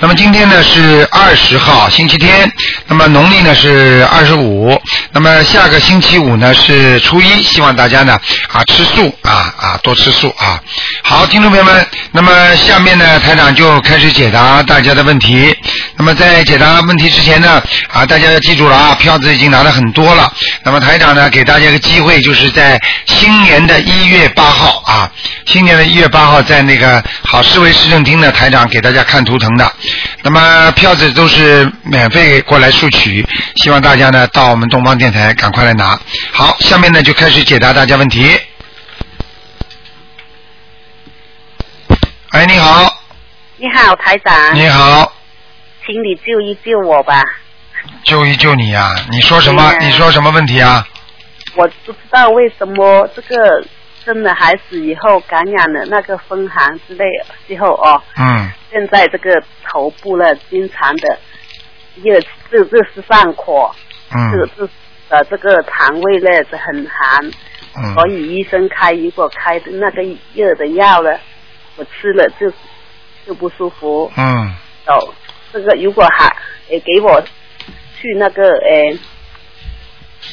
那么今天呢是二十号，星期天。那么农历呢是二十五。那么下个星期五呢是初一，希望大家呢啊吃素啊啊多吃素啊。好，听众朋友们，那么下面呢台长就开始解答大家的问题。那么在解答问题之前呢啊，大家要记住了啊，票子已经拿了很多了。那么台长呢给大家一个机会，就是在新年的一月八号啊，新年的一月八号在那个好市委市政厅呢，台长给大家看图腾的。那么票子都是免费过来索取，希望大家呢到我们东方电台赶快来拿。好，下面呢就开始解答大家问题。哎，你好，你好，台长，你好，请你救一救我吧。救一救你呀、你说什么？你说什么问题啊？我不知道为什么这个生了孩子以后感染了那个风寒之类之后哦，嗯现在这个头部呢经常的热，这这是上火，这嗯这呃这个肠胃呢是很寒，所嗯以医生开如果开的那个热的药呢，我吃了就就不舒服。嗯哦，这个如果还也给我去那个呃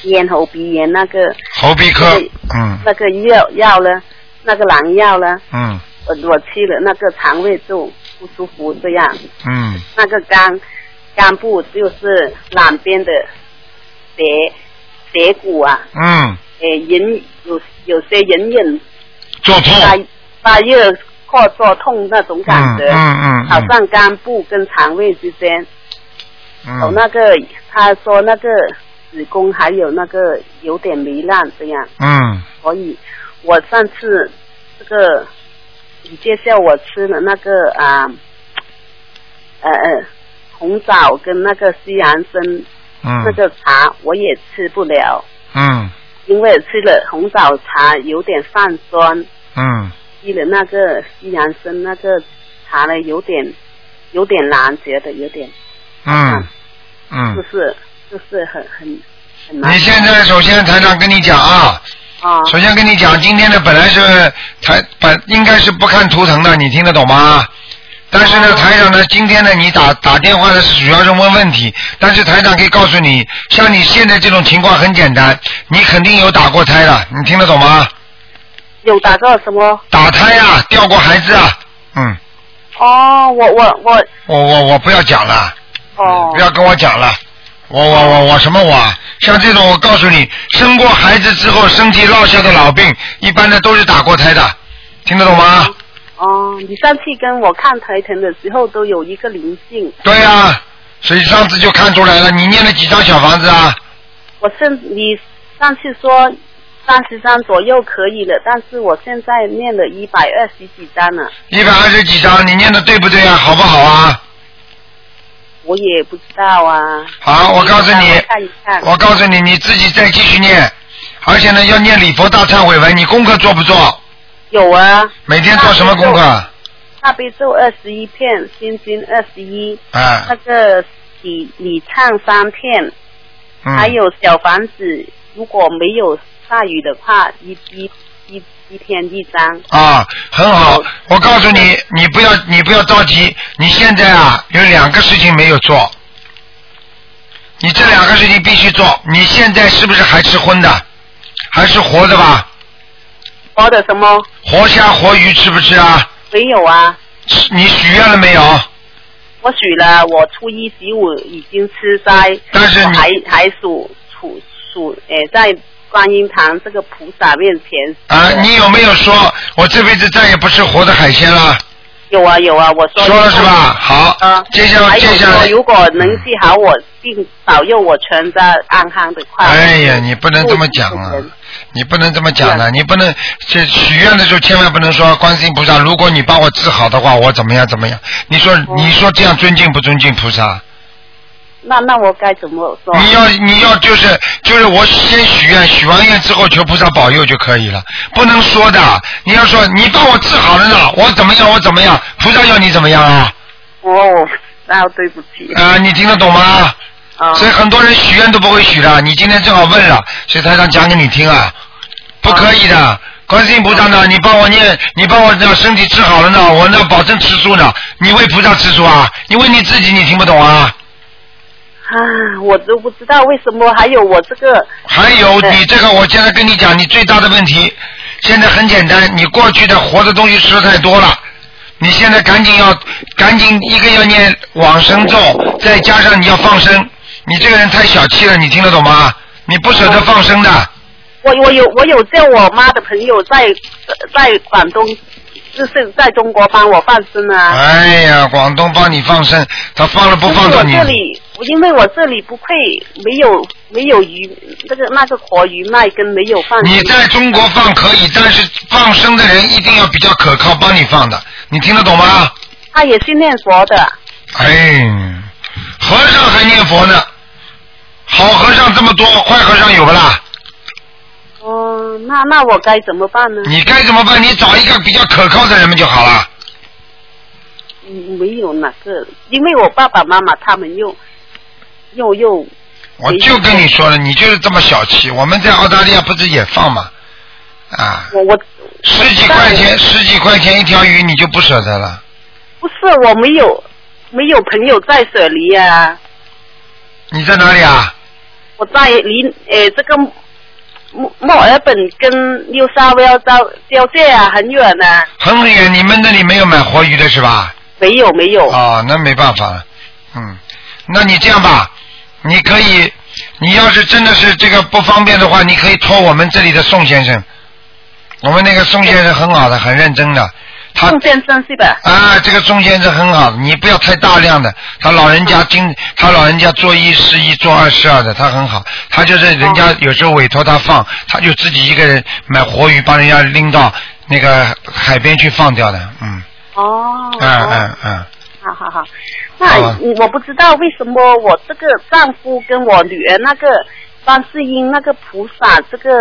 咽喉鼻炎那个喉鼻科，嗯。那个药药呢，那个狼药呢，嗯。我我吃了那个肠胃就不舒服这样，嗯。那个肝肝部就是两边的斜斜骨啊，嗯，呃隐有有些隐隐做痛，发发热或做痛那种感嗯觉，嗯嗯。好像肝部跟肠胃之间。有嗯那个他说那个子宫还有那个有点糜烂这样，嗯。所以我上次这个你介绍我吃了那个啊呃呃红枣跟那个西洋参、那嗯个茶我也吃不了，嗯。因为吃了红枣茶有点泛酸，嗯吃了那个西洋参那个茶呢有点有点难，觉得有点嗯就嗯。是就是很很很难。你现在首先台长跟你讲啊，啊首先跟你讲，今天呢本来是台本应该是不看图腾的，你听得懂吗？但是呢，哦台长呢，今天呢，你打打电话呢是主要是问问题，但是台长可以告诉你，像你现在这种情况很简单，你肯定有打过胎的，你听得懂吗？有打过什么？打胎啊，掉过孩子啊，嗯，哦，我我我我我我不要讲了，哦不要跟我讲了，我我我我什么我啊？像这种我告诉你，生过孩子之后身体落下的老病，一般的都是打过胎的，听得懂吗？哦，你上次跟我看台疼的时候都有一个灵性，对呀、所以上次就看出来了，你念了几张小房子啊？我现你上次说三十张左右可以了，但是我现在念了一百二十几张了，一百二十几张，你念的对不对啊？好不好啊？我也不知道啊。好，我告诉你我看一看。我告诉你，你自己再继续念，而且呢要念礼佛大忏悔文，你功课做不做？有啊。每天做什么功课？大悲咒二十一片，心经二十一，啊那，个礼礼唱三片，嗯，还有小房子，如果没有下雨的话，一一一一天一张。啊，很好。我告诉你，你不要你不要着急，你现在啊有两个事情没有做，你这两个事情必须做。你现在是不是还吃荤的？还是活的吧？活的什么？活虾活鱼吃不吃啊？没有啊，你许愿了没有？我许了，我初一十五已经吃斋，但是还还数数数，呃，在观音堂这个菩萨面前。啊，你有没有说我这辈子再也不吃活的海鲜了？有啊有啊，我说说了是吧？好，啊，接下来接下来，如果能治好我病，保佑我全家安康的快乐。哎呀，你不能这么讲啊！你不能这么讲的，你不能这许愿的时候千万不能说观世音菩萨，如果你把我治好的话，我怎么样怎么样？你说哦你说这样尊敬不尊敬菩萨？那那我该怎么说？你要你要就是就是我先许愿，许完愿之后求菩萨保佑就可以了，不能说的。你要说你帮我治好了呢，我怎么样我怎么样，菩萨要你怎么样啊？哦，那对不起。啊，你听得懂吗？啊。所以很多人许愿都不会许的，你今天正好问了，所以台上讲给你听啊，不可以的。观世音菩萨呢，你帮我念，你帮我让身体治好了呢，我那保证吃素呢。你为菩萨吃素啊？你为你自己你听不懂啊？啊，我都不知道为什么还有我这个。还有你这个，我现在跟你讲，你最大的问题，现在很简单，你过去的活的东西吃的太多了，你现在赶紧要赶紧一个要念往生咒，再加上你要放生，你这个人太小气了，你听得懂吗？你不舍得放生的。我我有我有叫我妈的朋友在在广东，就是在中国帮我放生啊。哎呀，广东帮你放生，他放了不放到你。这里，因为我这里不配没有没有鱼，那个那个活鱼卖跟没有放。你在中国放可以，但是放生的人一定要比较可靠，帮你放的，你听得懂吗？他也是念佛的。哎，和尚还念佛呢，好和尚这么多，坏和尚有不啦？哦，那那我该怎么办呢？你该怎么办？你找一个比较可靠的人们就好了。嗯，没有哪个，因为我爸爸妈妈他们又又又。我就跟你说了，你就是这么小气。我们在澳大利亚不是也放吗？啊。我我。十几块钱，十几块钱一条鱼，你就不舍得了？不是，我没有没有朋友在舍离啊。你在哪里啊？我在离呃这个。墨墨尔本跟纽沙威尔交交界啊，很远呢。很远，你们那里没有买活鱼的是吧？没有，没有。哦，那没办法了。嗯，那你这样吧，你可以，你要是真的是这个不方便的话，你可以托我们这里的宋先生。我们那个宋先生很好的，很认真的。宋先生是吧？啊，这个宋先生很好，你不要太大量的。他老人家经，他老人家做一是一，做二是二的，他很好。他就是人家有时候委托他放，他就自己一个人买活鱼，帮人家拎到那个海边去放掉的，嗯。哦。嗯嗯嗯。好好好，那我不知道为什么我这个丈夫跟我女儿那个观世音那个菩萨这个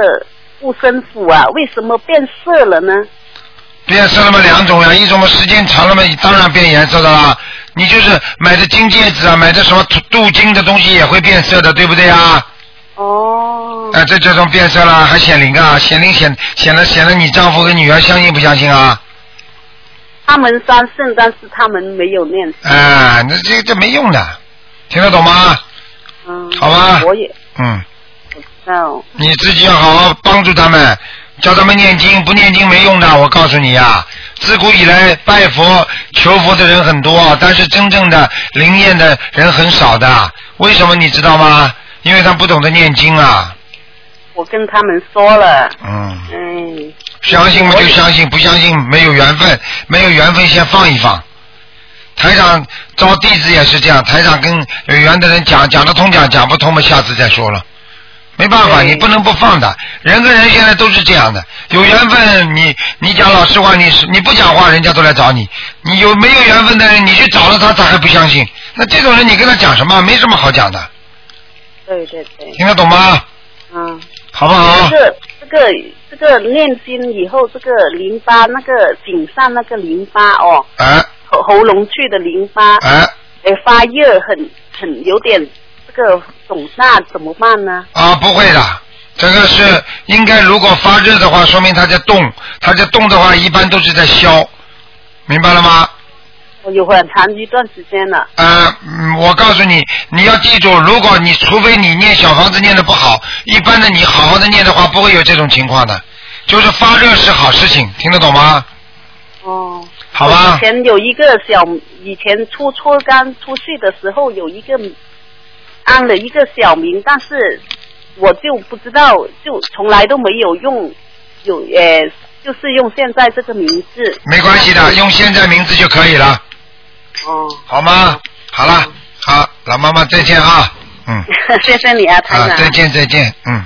护身符啊，为什么变色了呢？变色了嘛两种呀，一种嘛时间长了嘛，当然变颜色的啦。你就是买的金戒指啊，买的什么镀金的东西也会变色的，对不对啊？哦。哎，这这种变色了还显灵啊，显灵显显了显了，你丈夫跟女儿相信不相信啊？他们相信，但是他们没有念。哎，那这这没用的，听得懂吗？嗯。好吧。我也。嗯。我知道。你自己要好好帮助他们。教他们念经，不念经没用的。我告诉你呀，自古以来拜佛求佛的人很多，但是真正的灵验的人很少的。为什么你知道吗？因为他不懂得念经啊。我跟他们说了。嗯。嗯。相信嘛就相信，不相信没有缘分，没有缘分先放一放。台长招弟子也是这样，台长跟有缘的人讲讲得通讲，讲不通嘛下次再说了。没办法，你不能不放的。人跟人现在都是这样的，有缘分，你你讲老实话，你是你不讲话，人家都来找你。你有没有缘分的人，你去找了他，他还不相信。那这种人，你跟他讲什么？没什么好讲的。对对对。听得懂吗？嗯。好不好？这个这个这个念经以后，这个淋巴那个颈上那个淋巴哦，啊喉喉咙去的淋巴，哎，发热，很很有点。这个肿大怎么办呢？啊，不会的，这个是应该，如果发热的话，说明它在动，它在动的话，一般都是在消，明白了吗？我有很长一段时间了。呃，我告诉你，你要记住，如果你除非你念小房子念的不好，一般的你好好的念的话，不会有这种情况的，就是发热是好事情，听得懂吗？哦。好吧。以前有一个小，以前初初刚出去的时候有一个。安了一个小名，但是我就不知道，就从来都没有用，有呃，就是用现在这个名字。没关系的，用现在名字就可以了。哦。好吗？好了，好，老妈妈再见啊，嗯。谢谢你啊，太长。再见再见，嗯。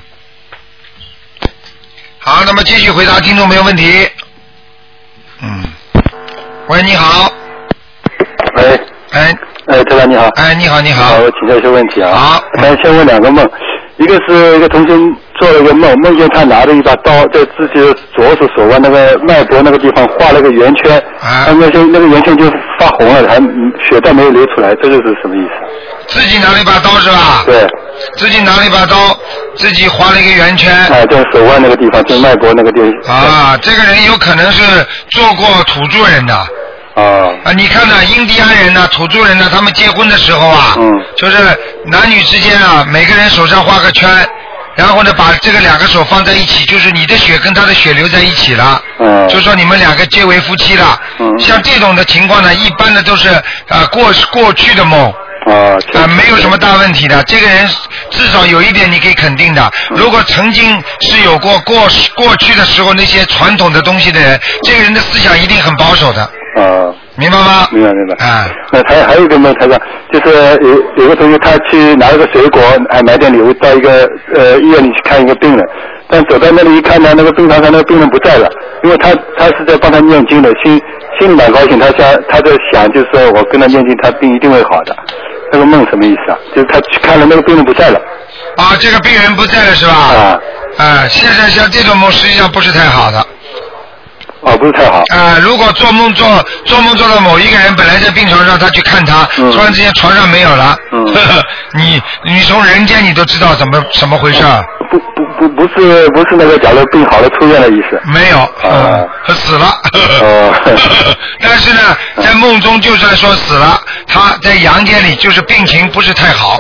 好，那么继续回答听众没有问题。嗯。喂，你好。喂。哎。哎，台长你好。哎，你好，你好。我请教一些问题啊。好。咱先问两个梦，一个是一个同学做了一个梦，梦见他拿着一把刀在自己的左手手腕那个脉搏那个地方画了个圆圈，啊那个那个圆圈就发红了，还血倒没有流出来，这个是什么意思？自己拿了一把刀是吧？对。自己拿了一把刀，自己画了一个圆圈。啊，在手腕那个地方，就脉搏那个地方。啊，这个人有可能是做过土著人的。啊。啊，你看呢，印第安人呢，土著人呢，他们结婚的时候啊，嗯，就是男女之间啊，每个人手上画个圈，然后呢，把这个两个手放在一起，就是你的血跟他的血流在一起了。嗯。就说你们两个结为夫妻了。嗯。像这种的情况呢，一般的都是啊过过去的梦。啊。啊，没有什么大问题的。这个人至少有一点你可以肯定的，如果曾经是有过过过去的时候那些传统的东西的人，这个人的思想一定很保守的。啊。明白吗？明白明白。啊。那还还有一个呢，他说就是有有个同学他去拿了个水果，还买点礼物到一个呃医院里去看一个病人，但走到那里一看呢，那个病床上那个病人不在了，因为他他是在帮他念经的，心心里蛮高兴，他想他在想就是说我跟他念经，他病一定会好的。那个梦什么意思啊？就是他去看了那个病人不在了。啊，这个病人不在了是吧？啊。啊，现在像这种梦实际上不是太好的。哦，不是太好。啊，如果做梦做做梦做到某一个人本来在病床上，他去看他，嗯突然之间床上没有了，嗯你你从人间你都知道怎么怎么回事儿？不不不不是不是那个假如病好了出院的意思。没有，啊，他死了。哦。但是呢，在梦中就算说死了，他在阳间里就是病情不是太好，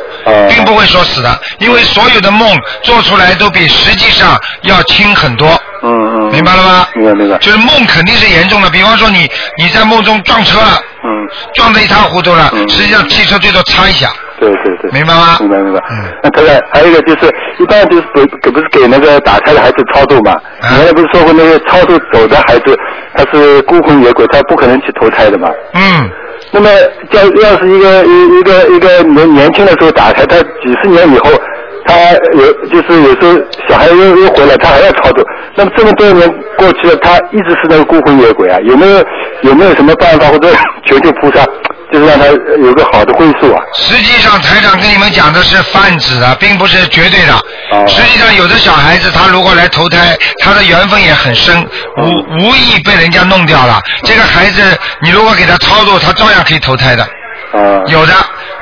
并不会说死的，因为所有的梦做出来都比实际上要轻很多。嗯嗯。明白了吗？明白明白。就是梦肯定是严重的，比方说你你在梦中撞车了，嗯，撞得一塌糊涂了，实际上汽车最多擦一下。对对对。明白吗？明白明白。嗯。那当然，还有一个就是，一般就是给给不是给那个打胎的孩子超度嘛？啊原来不是说过那个超度走的孩子，他是孤魂野鬼，他不可能去投胎的嘛？嗯。那么，要要是一个一一个一个年年轻的时候打胎，他几十年以后，他有就是有时候小孩又又回来，他还要操作。那么这么多年过去了，他一直是那个孤魂野鬼啊，有没有有没有什么办法或者 求求菩萨，就是让他有个好的归宿啊？实际上，台长跟你们讲的是泛指的，并不是绝对的。哦实际上，有的小孩子他如果来投胎，他的缘分也很深，无无意被人家弄掉了。这个孩子，你如果给他操作，他照样可以投胎的。啊。有的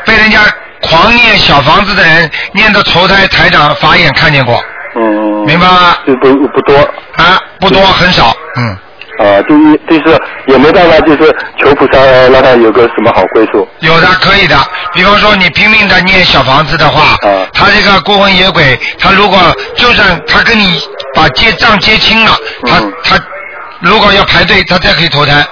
被人家狂念小房子的人，念到投胎，台长法眼看见过。嗯。明白吗？就不不多。啊，不多，很少，嗯。啊，第一就是也没办法，就是求菩萨让他有个什么好归宿。有的可以的，比方说你拼命的念小房子的话，他这个孤魂野鬼，他如果就算他跟你把结账结清了，他他如果要排队，他再可以投胎。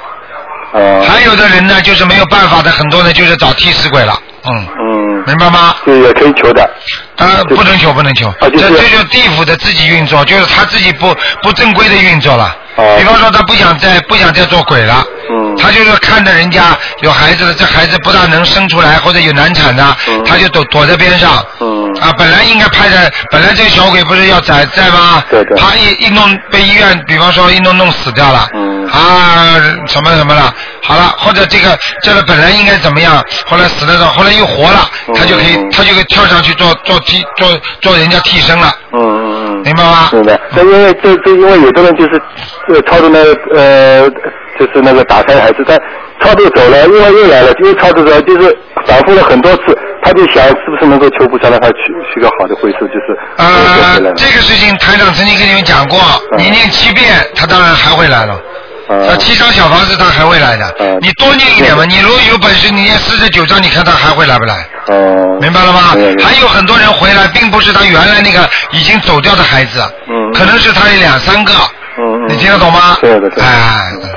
还有的人呢，就是没有办法的，很多人就是找替死鬼了，嗯。嗯。明白吗？对，也可以求的。呃，不能求，不能求，这就是这就是地府的自己运作，就是他自己不不正规的运作了。哦比方说他不想再不想再做鬼了，嗯他就是看着人家有孩子了，这孩子不大能生出来或者有难产的，他就躲躲在边上。嗯。啊，本来应该拍的，本来这个小鬼不是要在在吗？对对他一一弄被医院，比方说一弄弄死掉了。嗯。啊，什么什么了？好了，或者这个这个本来应该怎么样，后来死了的，后来又活了，他就可以他就可以跳上去做做替做做人家替身了。嗯嗯嗯。明白吗？明白。那因为这这因为有的人就是呃超度那个呃就是那个打胎孩子，他超度走了，因为又来了，又超度走了，就是反复了很多次，他就想是不是能够求菩萨让他去去个好的回数，就是呃。这个事情台长曾经跟你们讲过，你念七遍，他当然还会来了。啊，七张小房子他还会来的，你多念一点嘛。你如果有本事，你念四十九张，你看他还会来不来？哦。明白了吗？还有很多人回来，并不是他原来那个已经走掉的孩子，嗯可能是他有两三个，嗯你听得懂吗？对的对的。哎，那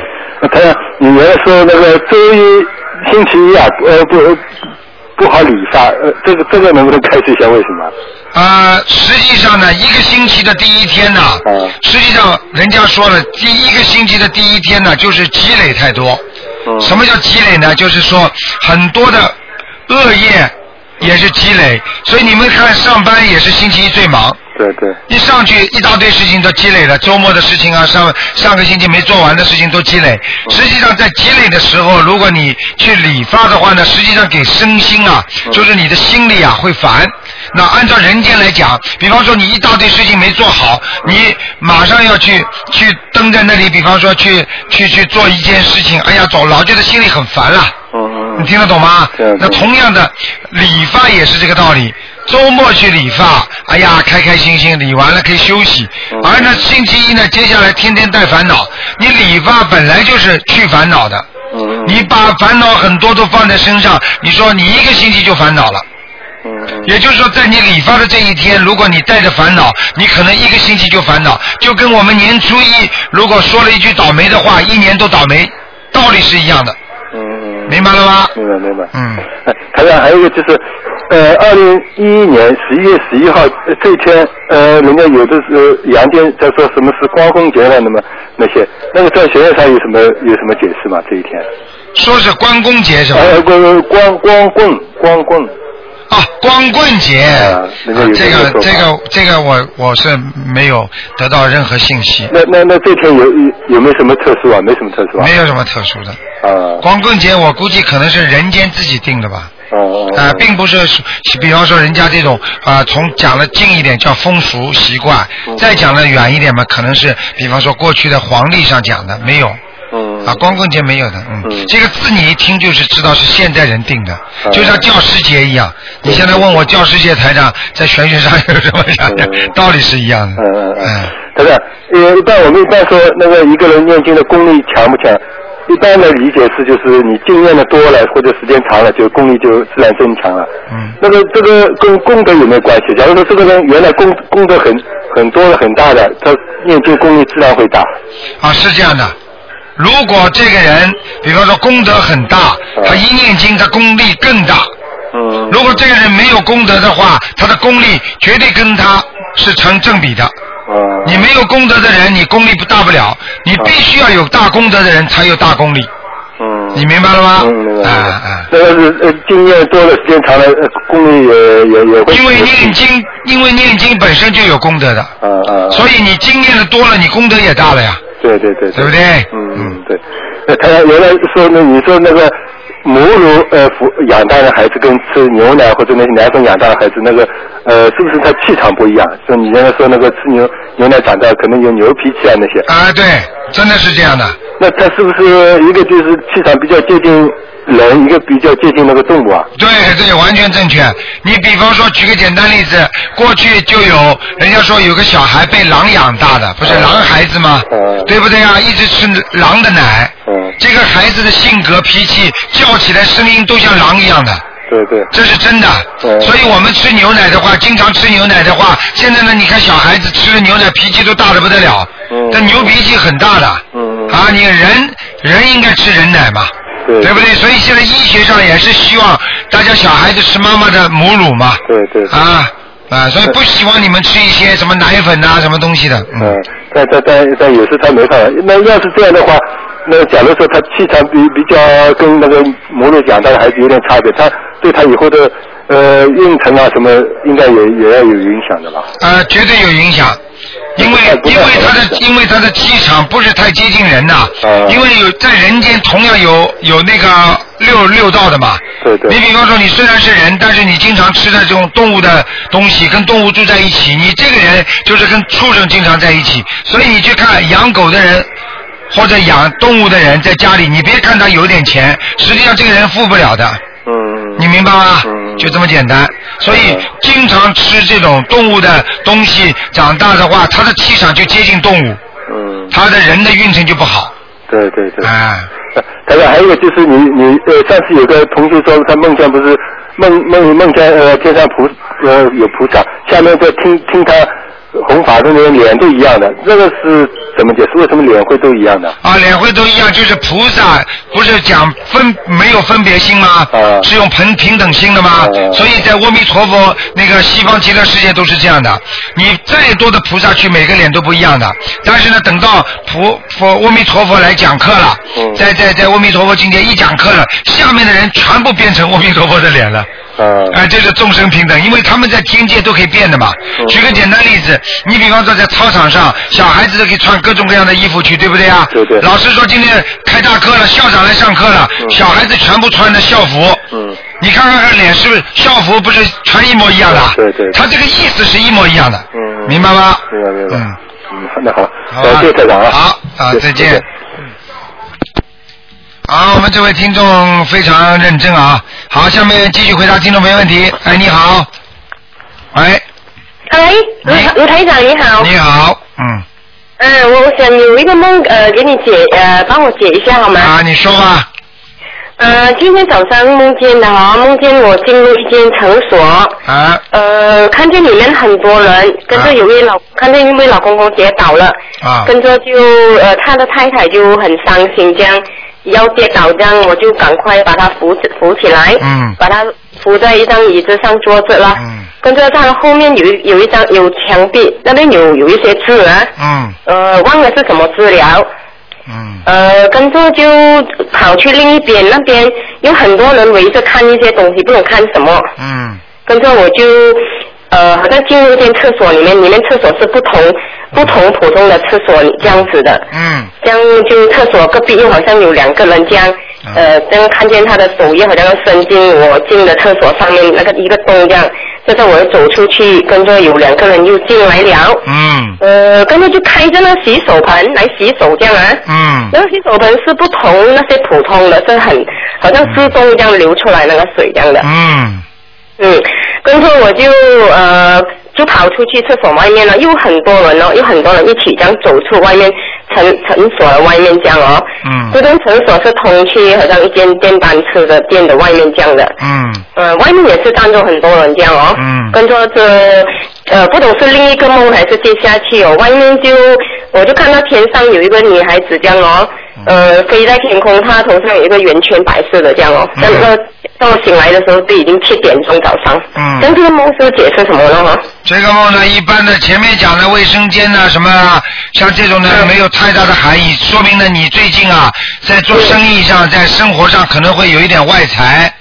他你原来说那个周一星期一啊，呃不不好理发，呃这个这个能不能开释一下为什么？呃，实际上呢，一个星期的第一天呢，实际上人家说了，第一个星期的第一天呢，就是积累太多。什么叫积累呢？就是说很多的恶业也是积累，所以你们看上班也是星期一最忙，对对，一上去一大堆事情都积累了，周末的事情啊，上上个星期没做完的事情都积累。实际上在积累的时候，如果你去理发的话呢，实际上给身心啊，就是你的心里啊会烦。那按照人间来讲，比方说你一大堆事情没做好，你马上要去去蹲在那里，比方说去去去做一件事情，哎呀，总老觉得心里很烦了。你听得懂吗对？那同样的，理发也是这个道理。周末去理发，哎呀，开开心心理完了可以休息。嗯而呢，星期一呢，接下来天天带烦恼。你理发本来就是去烦恼的，你把烦恼很多都放在身上，你说你一个星期就烦恼了。也就是说，在你理发的这一天，如果你带着烦恼，你可能一个星期就烦恼，就跟我们年初一如果说了一句倒霉的话，一年都倒霉，道理是一样的，明白了吗？明白明白。嗯。哎台长，还有一个就是，呃，二零一一年十一月十一号呃这一天，呃，人家有的时候阳间在说什么是光棍节了，那么那些，那个在学院上有什么有什么解释吗？这一天？说是关公节是吧？呃，光光光棍光棍，啊，光棍节，这个这个这个我我是没有得到任何信息，那那那这天有有有没有什么特殊啊？没什么特殊啊？没有什么特殊的。啊光棍节我估计可能是人间自己定的吧，啊啊啊，并不是，比方说人家这种啊，从讲的近一点叫风俗习惯，嗯再讲的远一点嘛，可能是比方说过去的皇历上讲的没有。嗯啊，光棍节没有的，嗯，嗯这个字你一听就是知道是现代人定的，嗯就像教师节一样。你现在问我教师节台长在玄学上有什么想法嗯，道理是一样的。嗯嗯嗯，对不对？呃，一般我们一般说那个一个人念经的功力强不强？一般的理解是，就是你经验的多了或者时间长了，就功力就自然增强了。嗯那个这个跟功德有没有关系？假如说这个人原来功功德很很多很大的，他念经功力自然会大。啊，是这样的。如果这个人，比方说功德很大，他一念经，他功力更大。嗯如果这个人没有功德的话，他的功力绝对跟他是成正比的。啊你没有功德的人，你功力不大不了。你必须要有大功德的人才有大功力。嗯你明白了吗？嗯，明白。啊啊。那个是呃经验多了，时间长了，呃功力也也也会。因为念经，因为念经本身就有功德的，啊啊。所以你经验的多了，你功德也大了呀。对对对，对不对嗯嗯嗯对。呃，他原来说那，你说那个母乳呃抚养大的孩子跟吃牛奶或者那些奶粉养大的孩子，那个呃是不是他气场不一样？说你原来说那个吃牛牛奶长大可能有牛脾气啊那些，啊，对，真的是这样的。那他是不是一个就是气场比较接近人，一个比较接近那个动物啊？对对，完全正确。你比方说，举个简单例子，过去就有人家说有个小孩被狼养大的，不是嗯。狼孩子吗？嗯。对不对啊？一直吃狼的奶，嗯，这个孩子的性格脾气叫起来声音都像狼一样的。对对，这是真的，嗯。所以我们吃牛奶的话，经常吃牛奶的话，现在呢，你看小孩子吃了牛奶脾气都大的不得了，嗯。这牛脾气很大的，啊，你人人应该吃人奶嘛，对不对？所以现在医学上也是希望大家小孩子吃妈妈的母乳嘛，对对。啊啊，所以不希望你们吃一些什么奶粉啊、什么东西的，嗯嗯，，但但但但有时他没办法。那要是这样的话，那假如说他气场比比较跟那个母乳养大的孩子有点差别，他对他以后的呃运程啊什么，应该也也要有影响的吧？呃，绝对有影响，因为因为他的因为他的气场不是太接近人呐、嗯因为有在人间同样有有那个六六道的嘛。对对你比方说，你虽然是人，但是你经常吃的这种动物的东西，跟动物住在一起，你这个人就是跟畜生经常在一起，所以你去看养狗的人。或者养动物的人在家里，你别看他有点钱，实际上这个人富不了的。嗯，你明白吗？嗯就这么简单。所以嗯经常吃这种动物的东西，长大的话，他的气场就接近动物，嗯，他的人的运程就不好。对对对。啊，台长，还有一个就是你你呃，上次有个同学说他梦见不是梦梦梦见呃天上菩呃有菩萨，下面在听听他弘法的那个脸都一样的，这个是怎么解释？为什么脸会都一样的？啊，脸会都一样，就是菩萨不是讲分没有分别心吗？啊是用平平等心的吗？啊所以在阿弥陀佛那个西方极乐世界都是这样的。你再多的菩萨去，每个脸都不一样的。但是呢，等到菩佛阿弥陀佛来讲课了，嗯在在在阿弥陀佛今天一讲课了，下面的人全部变成阿弥陀佛的脸了。嗯哎、这是众生平等，因为他们在天界都可以变的嘛。嗯举个简单例子，你比方说在操场上，小孩子都可以穿各种各样的衣服去，对不对啊？对对老师说今天开大课了，校长来上课了，嗯小孩子全部穿的校服。嗯你看看看脸是不是校服不是全一模一样的？对对对他这个意思是一模一样的。嗯明白吗？明白明白。嗯。嗯，那好，好吧呃，谢谢台长啊。好啊，谢再见。好，我们这位听众非常认真啊。好，下面继续回答听众朋友问题。哎，你好。喂，哎，卢台长你好。你好，嗯，嗯，我想有一个梦，呃，给你解，呃，帮我解一下好吗？啊，你说吧。呃，今天早上梦见的哈，梦见我进入一间场所，啊呃，看见里面很多人，跟着有位老，看见一位老公公跌倒了，啊跟着就呃，他的太太就很伤心，这样要跌倒，这样我就赶快把他扶起扶起来，嗯。把他扶在一张椅子上坐着了，嗯。跟着他的后面有一有一张有墙壁，那边有有一些字啊，嗯。呃，忘了是什么治疗，嗯。呃，跟着就跑去另一边，那边有很多人围着看一些东西，不懂看什么。嗯。跟着我就呃，好像进入一间厕所里面，里面厕所是不同不同普通的厕所这样子的。嗯。这样就厕所隔壁又好像有两个人这样，呃，这样看见他的手也好像要伸进我进的厕所上面那个一个洞这样，接着我又走出去，跟着有两个人又进来了，嗯。呃，跟着就开着那洗手盆来洗手这样啊。嗯。那个洗手盆是不同那些普通的，是很好像自动这样流出来那个水这样的。嗯。嗯，跟着我就呃就跑出去厕所外面了，又很多人哦，又很多人一起这样走出外面诊诊所的外面这样哦。嗯这间诊所是通去好像一间电单车的店的外面这样的。嗯呃，外面也是站着很多人这样哦。嗯跟着这呃，不懂是另一个梦还是接下去哦，外面就我就看到天上有一个女孩子这样哦，呃，飞在天空，它头上有一个圆圈白色的这样哦。嗯那到醒来的时候，都已经七点钟早上。嗯像这个梦是解释什么呢？哈？这个梦呢，一般的前面讲的卫生间呐、什么啊，像这种呢嗯没有太大的含义，说明呢你最近啊在做生意上，在生活上可能会有一点外财，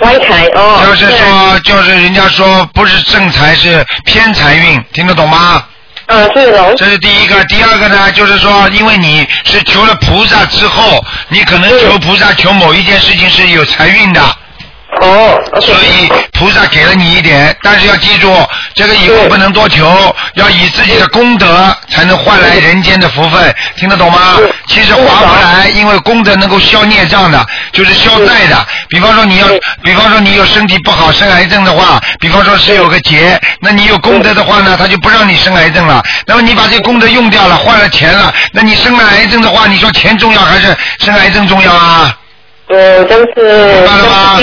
外财哦。就是说就是人家说不是正财是偏财运，听得懂吗？嗯。这是第一个，第二个呢，就是说，因为你是求了菩萨之后，你可能求菩萨求某一件事情是有财运的，哦。所以菩萨给了你一点，但是要记住，这个以后不能多求，要以自己的功德才能换来人间的福分，听得懂吗？其实划不来，因为功德能够消孽障的，就是消债的。比方说你要，比方说你有身体不好生癌症的话，比方说是有个劫，那你有功德的话呢，他就不让你生癌症了。那么你把这功德用掉了，换了钱了，那你生了癌症的话，你说钱重要还是生癌症重要啊？嗯，真是明白了吗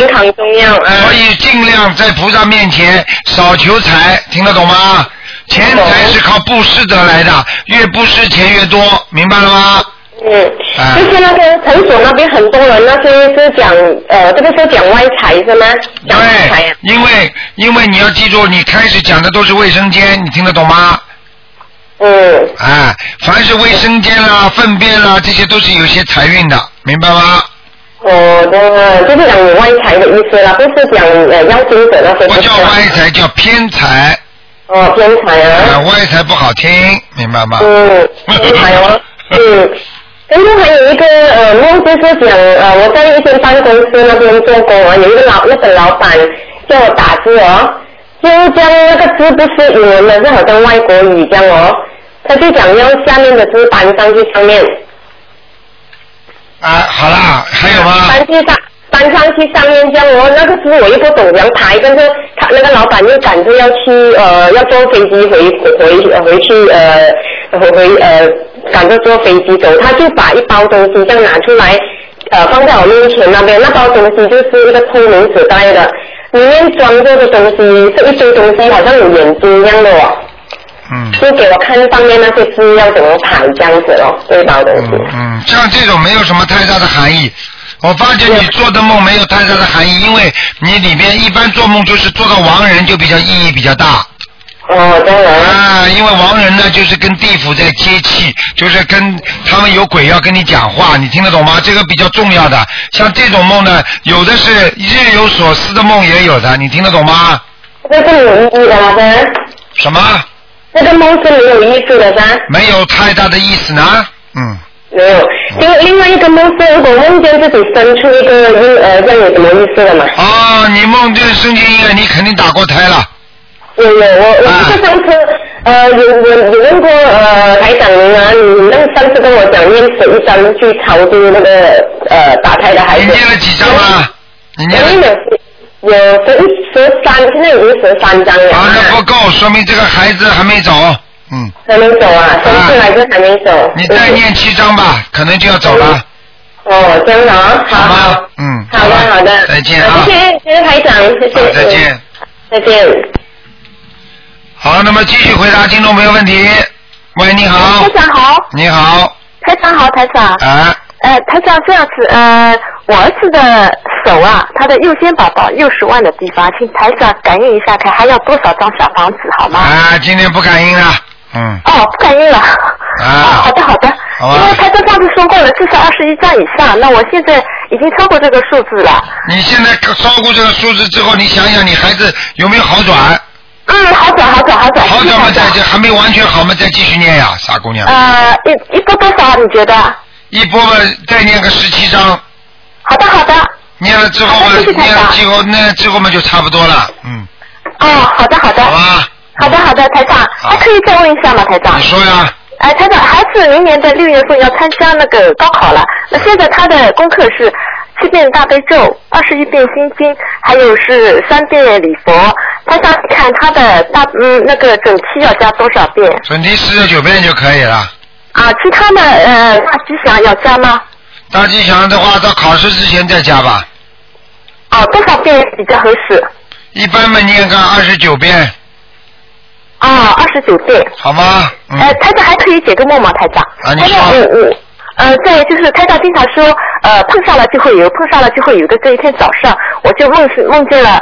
所以尽量在菩萨面前少求财，听得懂吗？钱财是靠布施得来的，越布施钱越多，明白了吗？嗯，啊就是那个诊所那边很多人，那些是讲呃，这个是讲歪财是吗？讲歪财。因为因为你要记住，你开始讲的都是卫生间，你听得懂吗？嗯，哎，凡是卫生间啦、粪便啦，这些都是有些财运的，明白吗？哦，的，就是讲有歪财的意思啦，不是讲呃妖精者那些不叫歪财，叫偏财。哦，偏财啊，啊。歪财不好听，明白吗？嗯，偏财哦。嗯。然后还有一个呃梦，就是讲呃我在一间办公室那边做工啊，有一个老那个老板叫我打字哦，就将那个字不是英文的，是好像外国语这样哦，他就讲要下面的字搬上去上面，啊，好啦，还有吗？搬去上搬上去上面这样哦，那个时候我又不懂怎样排，跟着他那个老板又赶着要去呃要坐飞机回回回去呃回回呃赶着坐飞机走，他就把一包东西这样拿出来呃放在我面前那边，那包东西就是一个透明纸袋的，里面装着的东西是一堆东西，好像有眼睛一样的哦，嗯。就给我看上面那些字要怎么排这样子哦，这一包东西。嗯嗯，像这种没有什么太大的含义。我发觉你做的梦没有太大的含义，因为你里边一般做梦就是做到亡人就比较意义比较大。哦，当然。啊，因为亡人呢，就是跟地府在接气，就是跟他们有鬼要跟你讲话，你听得懂吗？这个比较重要的。像这种梦呢，有的是日有所思的梦，也有的，你听得懂吗？这是有意义的什么？这个梦是没有意思的噻。没有太大的意思呢。嗯，没有。另另外一个梦是，如果梦见自己生出一个婴儿，这样有什么意思了吗？啊，你梦见生前婴儿，你肯定打过胎了。有有，我我记得上次呃有有有问过呃台长您啊，你那上次跟我讲念十一章去超度那个呃打胎的孩子。你念了几张啊？你念了有十一十三，现在已经十三张了。啊，那不够，说明这个孩子还没走。嗯，还没走啊，生出来就还没走。你再念七张吧，可能就要走了。哦，真的，好好好吗。嗯，好的好的，再见啊谢谢谢谢台长，谢谢。再见。再见。好，那么继续回答听众朋友问题。喂，你好台。长好，你好。台长好，台长。啊，呃，台长这样子，呃，我儿子的手啊，他的右肩膀到右手腕的地方，请台长感应一下，看还要多少张小房子，好吗？啊，今天不感应了。嗯。哦，不感应了。啊哦，好的好的。因为台长上次说过了，至少二十一张以上，那我现在已经超过这个数字了。你现在超过这个数字之后，你想想你孩子有没有好转？嗯，好转好转好转。好转嘛再这还没完全好嘛，再继续念呀，傻姑娘。呃，一一波多少？你觉得？一波嘛，再念个十七章，好的好的。念了之后谢谢，念了之后，那之后嘛就差不多了。嗯，哦，好的好的。好吧，好的好的，台长，好还可以再问一下吗，台长你？说呀。哎，台长，孩子明年的六月份要参加那个高考了，那现在他的功课是七遍大悲咒，二十一遍心经，还有是三遍礼佛。台长，看他的大嗯那个整期要加多少遍？整期四十九遍就可以了。啊，其他的呃大吉祥要加吗？大吉祥的话，到考试之前再加吧。哦，多少遍比较合适？一般嘛，念个二十九遍，啊，二十九遍。好吗？嗯。呃，台长还可以解个梦吗？台长？啊你台长，说嗯嗯。呃，对，就是台长经常说，呃，碰上了就会有，碰上了就会有的。这一天早上，我就梦是梦见了，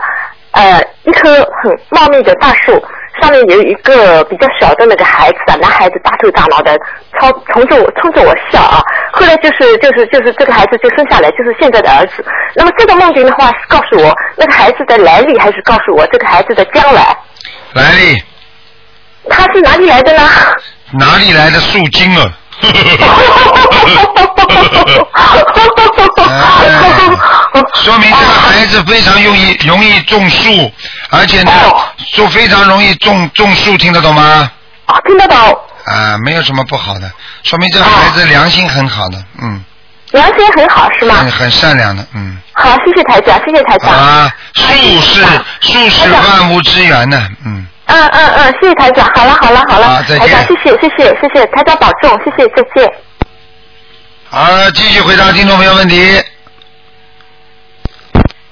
呃，一棵很茂密的大树，上面有一个比较小的那个孩子啊，男孩子大头大脑的，朝冲着我冲着我笑啊。后来就是就是就是这个孩子就生下来，就是现在的儿子。那么这个梦境的话，是告诉我那个孩子的来历，还是告诉我这个孩子的将来？来历他是哪里来的呢？哪里来的树精啊？哎 说明这个孩子非常容易容易种树，而且呢哦，就非常容易种种树，听得懂吗？啊，听得懂，啊，没有什么不好的，说明这个孩子良心很好的，嗯，良心很好是吗？很很善良的，嗯。好，谢谢台长，谢谢台长。啊，树是树是万物之源呢，嗯。嗯嗯嗯，谢谢台长。好了好了好了，好再见台长谢谢谢谢谢谢台长保重，谢谢再见。好，继续回答听众朋友问题。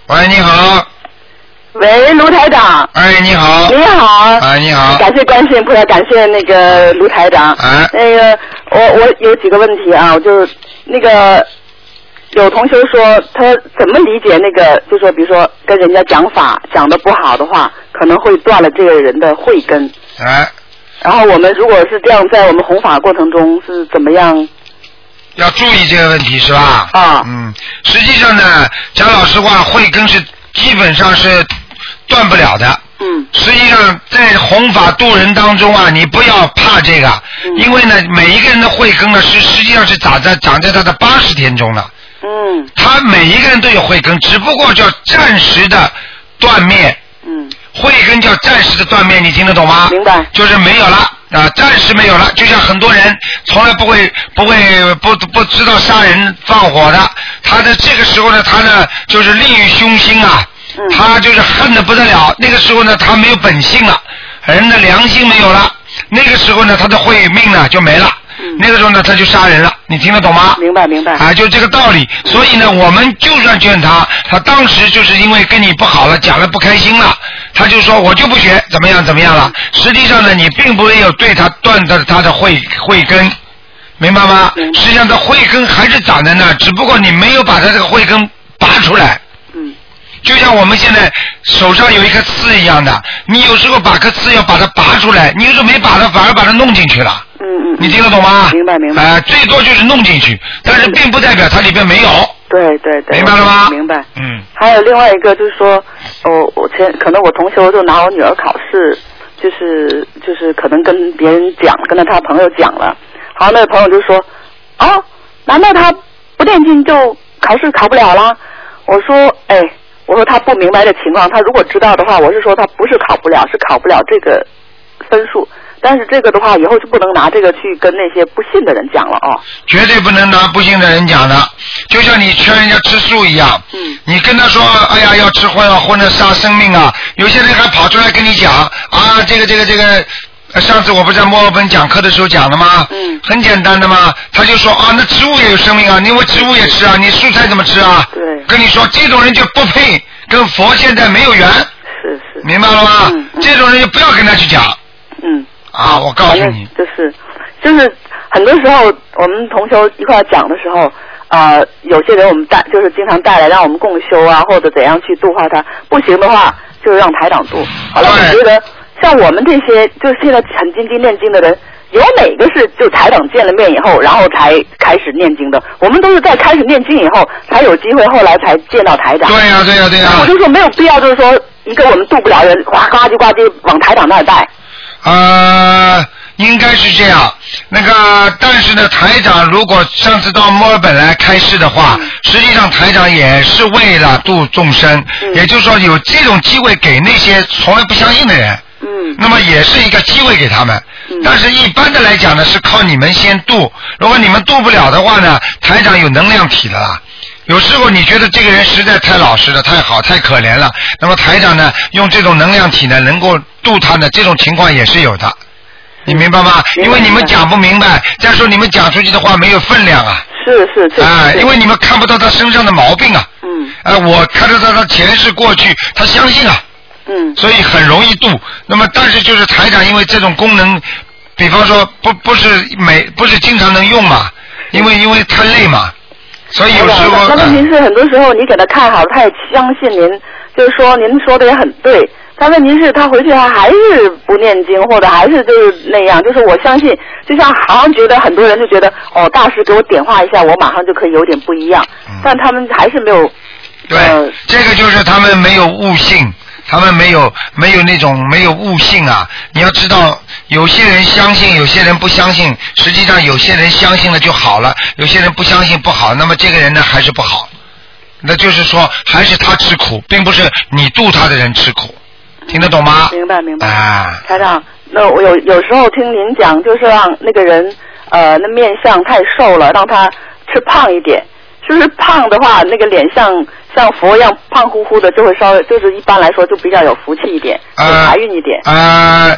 喂，你好，喂，卢台长，哎，你好，你好，哎，你好，感谢观世音菩萨，感谢那个卢台长。哎那个我我有几个问题啊，就是那个有同学说他怎么理解那个，就说比如说跟人家讲法讲的不好的话，可能会断了这个人的慧根。哎，然后我们如果是这样，在我们弘法过程中是怎么样？要注意这个问题是吧？啊嗯，实际上呢，讲老实话，慧根是基本上是断不了的。嗯实际上，在弘法度人当中啊，你不要怕这个，嗯因为呢，每一个人的慧根呢是实际上是长在长在他的八十天中的。嗯他每一个人都有慧根，只不过叫暂时的断灭。嗯慧根叫暂时的断灭，你听得懂吗？明白就是没有了啊，暂时没有了。就像很多人从来不会不会不不知道杀人放火的，他的这个时候呢，他呢就是利欲熏心啊，嗯他就是恨得不得了。那个时候呢，他没有本性了，人的良心没有了。那个时候呢，他的慧命呢就没了。嗯那个时候呢，他就杀人了，你听得懂吗？明白明白。啊，就这个道理。所以呢，我们就算劝他，他当时就是因为跟你不好了，讲了不开心了，他就说我就不学，怎么样怎么样了。实际上呢，你并没有对他断的他的慧慧根，明白吗？实际上他慧根还是长在那儿，只不过你没有把他这个慧根拔出来。嗯就像像我们现在手上有一颗刺一样的，你有时候把颗刺要把它拔出来，你有时候没把它，反而把它弄进去了。嗯嗯。你听得懂吗？明白明白。啊、最多就是弄进去，但是并不代表它里边没有。对对对。明白了吗明白。嗯。还有另外一个就是说，哦，我前可能我同学就拿我女儿考试，就是就是可能跟别人讲，跟他他朋友讲了，好，那个朋友就说，啊，难道他不念经就考试考不了啦？我说，哎，我说他不明白的情况，他如果知道的话，我是说他不是考不了，是考不了这个分数。但是这个的话，以后就不能拿这个去跟那些不信的人讲了啊。绝对不能拿不信的人讲的，就像你劝人家吃素一样。嗯。你跟他说，哎呀，要吃荤啊，荤的杀生命啊，有些人还跑出来跟你讲啊，这个这个这个，呃上次我不是在墨尔本讲课的时候讲了吗？嗯。很简单的嘛，他就说啊，那植物也有生命啊，你我植物也吃啊，你蔬菜怎么吃啊？对。跟你说，这种人就不配跟佛现在没有缘。是是。明白了吗？嗯嗯这种人就不要跟他去讲嗯。啊！我告诉你，就是就是很多时候我们同修一块讲的时候，呃，有些人我们带就是经常带来让我们共修啊，或者怎样去度化他，不行的话就让台长度。好了，我觉得像我们这些就是现在很精进念经的人。有哪个是就台长见了面以后，然后才开始念经的？我们都是在开始念经以后，才有机会，后来才见到台长。对呀、对呀、对呀、我就说没有必要，就是说一个我们渡不了人，呱呱唧呱唧往台长那儿带。呃，应该是这样。那个，但是呢，台长如果上次到墨尔本来开示的话，实际上台长也是为了度众生，也就是说有这种机会给那些从来不相信的人。嗯。那么也是一个机会给他们。但是一般的来讲呢，是靠你们先渡。如果你们渡不了的话呢，台长有能量体的啦。有时候你觉得这个人实在太老实了、太好、太可怜了，那么台长呢，用这种能量体呢，能够渡他呢，这种情况也是有的。你明白吗？因为你们讲不明白，再说你们讲出去的话没有分量啊。是是是。啊，因为你们看不到他身上的毛病啊。嗯。啊，我看得到他前世过去，他相信啊。嗯。所以很容易度。那么，但是就是台长，因为这种功能，比方说不不是每不是经常能用嘛，因为因为太累嘛，所以有时候。那问题是，很多时候你给他看好了，他也相信您，就是说您说的也很对。但问题是，他回去他还是不念经，或者还是就是那样。就是我相信，就像好像觉得很多人就觉得，哦，大师给我点化一下，我马上就可以有点不一样。但他们还是没有。嗯对，呃这个就是他们没有悟性，他们没有没有那种没有悟性啊！你要知道，有些人相信，有些人不相信。实际上，有些人相信了就好了，有些人不相信不好。那么这个人呢，还是不好。那就是说，还是他吃苦，并不是你度他的人吃苦，听得懂吗？明白明白。啊，台长，那我有有时候听您讲，就是让那个人呃，那面相太瘦了，让他吃胖一点。就是胖的话，那个脸像像佛一样胖乎乎的，就会稍微就是一般来说就比较有福气一点，有财运一点。呃，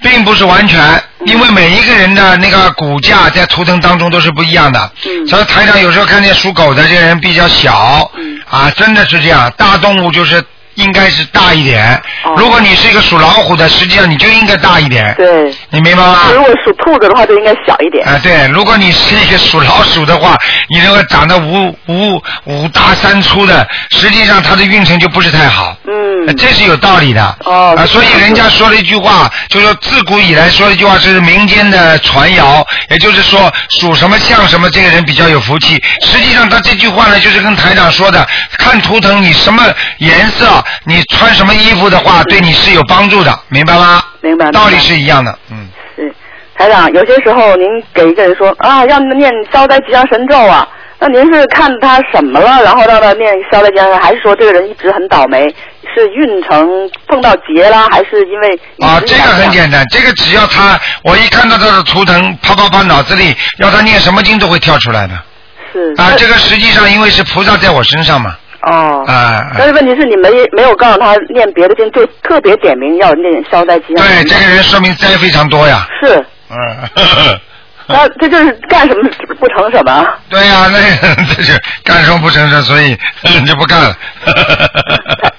并不是完全，因为每一个人的那个骨架在图腾当中都是不一样的。嗯。所以台长有时候看见属狗的这个人比较小，嗯。啊，真的是这样，大动物就是应该是大一点。哦。如果你是一个属老虎的，实际上你就应该大一点。对。你明白吗？如果属兔子的话，就应该小一点。啊，对，如果你是一个属老鼠的话，你如果长得五五五大三粗的，实际上他的运程就不是太好。嗯。这是有道理的。哦。啊，所以人家说了一句话，就说自古以来说了一句话，是民间的传谣，也就是说属什么像什么，这个人比较有福气。实际上他这句话呢，就是跟台长说的，看图腾你什么颜色，你穿什么衣服的话，对你是有帮助的，明白吗？明白。道理是一样的，嗯。是，台长，有些时候您给一个人说啊，要念消灾吉祥神咒啊，那您是看他什么了，然后让他念消灾吉祥神，还是说这个人一直很倒霉，是运程碰到劫啦，还是因为啊，这个很简单，这个只要他，我一看到他的图腾，啪啪啪，脑子里要他念什么经都会跳出来的。是。啊，这个实际上因为是菩萨在我身上嘛。哦。哎。但是问题是你没没有告诉他念别的经，就特别点名要念消灾吉祥对，这个人说明灾非常多呀。是。嗯。那这就是干什么不成什么。对呀、那 这是干什么不成事，所以 就不干了。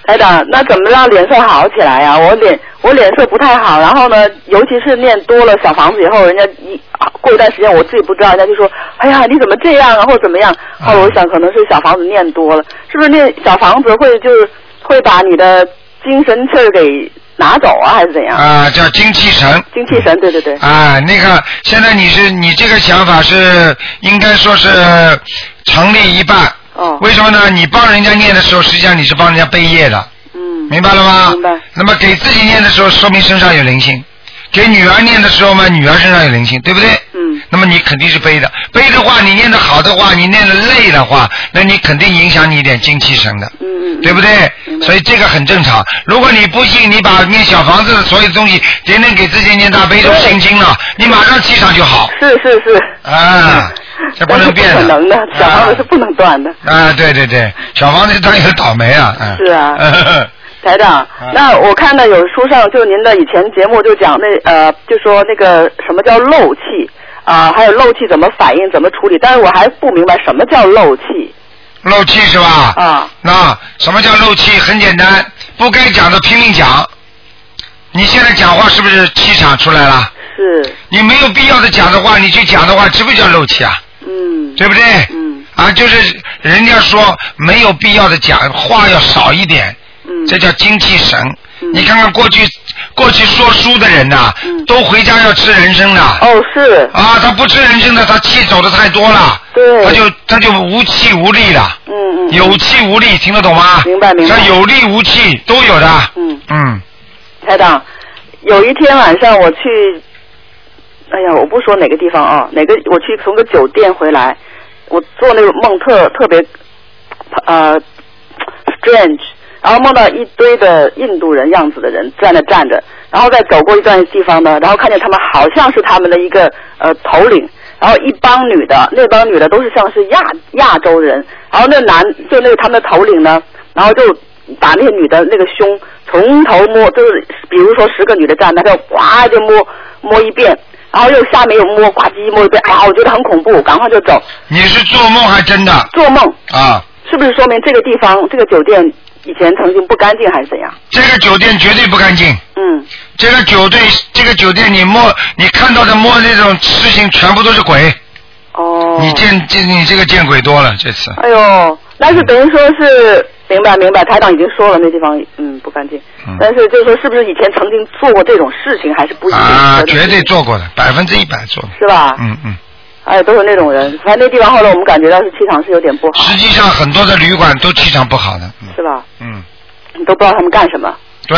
台长，那怎么让脸色好起来呀、我脸我脸色不太好，然后呢，尤其是念多了小房子以后，人家一啊过一段时间我自己不知道，人家就说，哎呀，你怎么这样啊，或者怎么样？后来我想，可能是小房子念多了，是不是念小房子会就是会把你的精神气儿给拿走啊，还是怎样？啊，叫精气神。精气神，对对对。啊，那个，现在你是你这个想法是应该说是成立一半。哦。为什么呢？你帮人家念的时候，实际上你是帮人家背业的。嗯。明白了吗？明白。那么给自己念的时候，说明身上有灵性；给女儿念的时候嘛，女儿身上有灵性，对不对？嗯。那么你肯定是背的，背的话，你念的好的话，你念的累的话，那你肯定影响你一点精气神的。嗯嗯。对不对？所以这个很正常。如果你不信，你把念小房子的所有东西，天天给自己念大悲咒心经了，你马上气场就好。是是是。啊，这不能变但是不可能的，小房子是不能断的。啊，对对对，小房子当然有倒霉啊。嗯、是啊。台长，那我看到有书上就您的以前节目就讲那呃，就说那个什么叫漏气啊、还有漏气怎么反应、怎么处理，但是我还不明白什么叫漏气。漏气是吧？啊。那什么叫漏气？很简单，不该讲的拼命讲。你现在讲话是不是气场出来了？是。你没有必要的讲的话，你去讲的话，这不叫漏气啊？嗯。对不对？嗯。啊，就是人家说没有必要的讲话要少一点。嗯。这叫精气神。你看看过去过去说书的人呐、都回家要吃人参的。嗯哦，是。啊，他不吃人参的，他气走的太多了。对。他就他就无气无力了。嗯嗯。有气无力，听得懂吗？明白明白他有力无气都有的。嗯。嗯。台长，有一天晚上我去，哎呀，我不说哪个地方啊，哪个我去从个酒店回来，我做那个梦特特别呃 strange，然后梦到一堆的印度人样子的人在那站着，然后再走过一段地方呢，然后看见他们好像是他们的一个呃头领，然后一帮女的，那帮女的都是像是亚亚洲人，然后那男就那个他们的头领呢，然后就把那个女的那个胸从头摸，就是比如说十个女的站那，他就哗就摸摸一遍，然后又下面又摸，呱唧摸一遍，哎呀，我觉得很恐怖，赶快就走。你是做梦还真的？做梦啊，是不是说明这个地方这个酒店以前曾经不干净还是怎样？这个酒店绝对不干净。嗯。这个酒店，这个酒店，你摸，你看到的摸那种事情，全部都是鬼。哦。你见见你这个见鬼多了，这次。哎呦，那是等于说是明白明白，台长已经说了那地方嗯不干净，但是就是说是不是以前曾经做过这种事情还是不一定啊，绝对做过的，百分之一百做的。是吧？嗯嗯。哎，都是那种人，反正那地方后来我们感觉到是气场是有点不好，实际上很多的旅馆都气场不好的。嗯是吧？嗯，你都不知道他们干什么。对。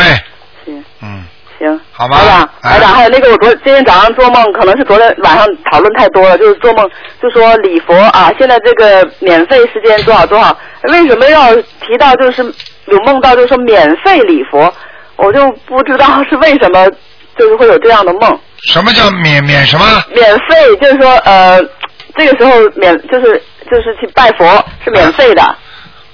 行。嗯。行。好吧。台长，台长，还有那个我昨今天早上做梦，可能是昨天晚上讨论太多了，就是做梦就说礼佛啊，现在这个免费时间多少多少，为什么要提到就是有梦到就是说免费礼佛，我就不知道是为什么就是会有这样的梦。什么叫免免什么？免费就是说呃，这个时候免就是就是去拜佛是免费的。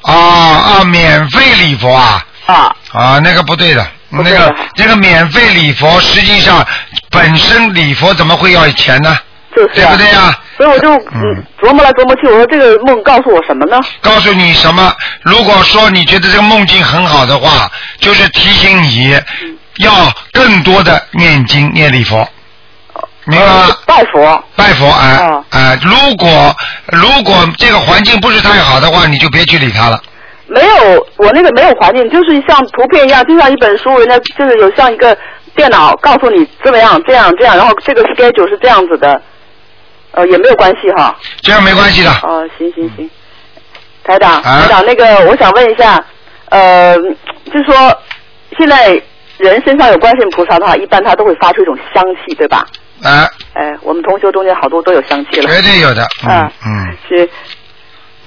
啊啊，免费礼佛啊。啊。啊，那个不对的，那个那个免费礼佛，实际上本身礼佛怎么会要钱呢？就是、对不对呀？所以我就嗯琢磨来琢磨去，我说这个梦告诉我什么呢？告诉你什么？如果说你觉得这个梦境很好的话，就是提醒你要更多的念经念礼佛。明白吗？拜佛。拜佛啊啊！如果如果这个环境不是太好的话，你就别去理他了。没有，我那个没有环境，就是像图片一样，就像一本书，人家就是有像一个电脑告诉你怎么样，这样这样，然后这个 schedule 是这样子的，呃，也没有关系哈。这样没关系的。哦，行行行，台长，啊台长，那个我想问一下，呃，就说现在人身上有观世音菩萨的话，一般他都会发出一种香气，对吧？啊，哎，我们同学中间好多都有香气了。绝对有的。嗯嗯。是。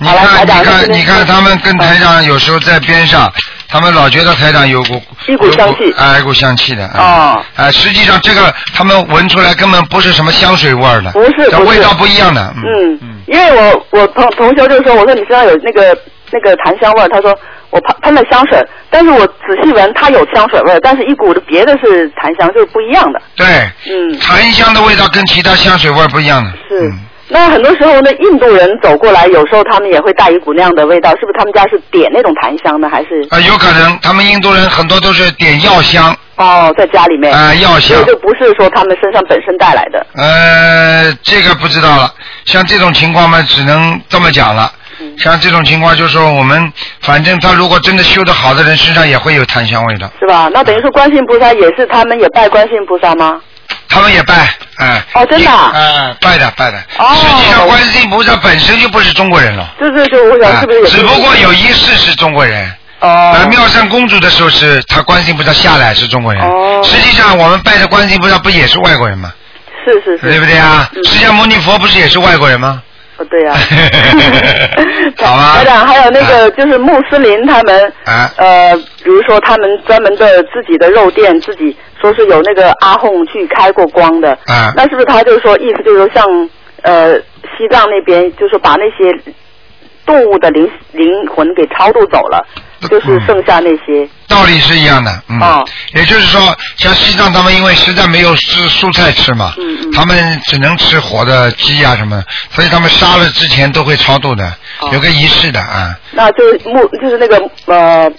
你看，你看，你看，他们跟台长有时候在边上，他们老觉得台长有股一股香气，哎，一股香气的。哦。哎，实际上这个他们闻出来根本不是什么香水味儿的，不是，不是味道不一样的。嗯嗯，因为我我同同学就说，我说你身上有那个那个檀香味儿，他说我喷喷了香水，但是我仔细闻，它有香水味儿，但是一股的别的是檀香，就是不一样的。对。嗯。檀香的味道跟其他香水味儿不一样的。是。那很多时候呢，印度人走过来，有时候他们也会带一股那样的味道，是不是他们家是点那种檀香的，还是？啊，有可能他们印度人很多都是点药香，哦，在家里面。啊药香就不是说他们身上本身带来的。呃，这个不知道了。像这种情况嘛，只能这么讲了。嗯像这种情况，就是说我们反正他如果真的修得好的人，身上也会有檀香味的。是吧？那等于说观世音菩萨也是他们也拜观世音菩萨吗？他们也拜，哎、哦真的啊哎、拜的拜的。哦实际上，观世音菩萨本身就不是中国人了。就是就我想啊是不是也是？只不过有一世是中国人。哦。啊，妙善公主的时候是她观世音菩萨下来是中国人。哦。实际上，我们拜的观世音菩萨不也是外国人吗？是是是，对不对啊？嗯。释迦牟尼佛不是也是外国人吗？哦对呀、好啊台长，还有那个就是穆斯林他们，啊。呃，比如说他们专门的自己的肉店，自己说是有那个阿訇去开过光的，啊。那是不是他就是说意思就是说像呃西藏那边，就是把那些动物的灵灵魂给超度走了，就是剩下那些，道理是一样的，嗯，哦。也就是说，像西藏他们因为实在没有吃蔬菜吃嘛，嗯嗯。他们只能吃活的鸡啊什么，所以他们杀了之前都会超度的，哦。有个仪式的啊。那就是穆就是那个呃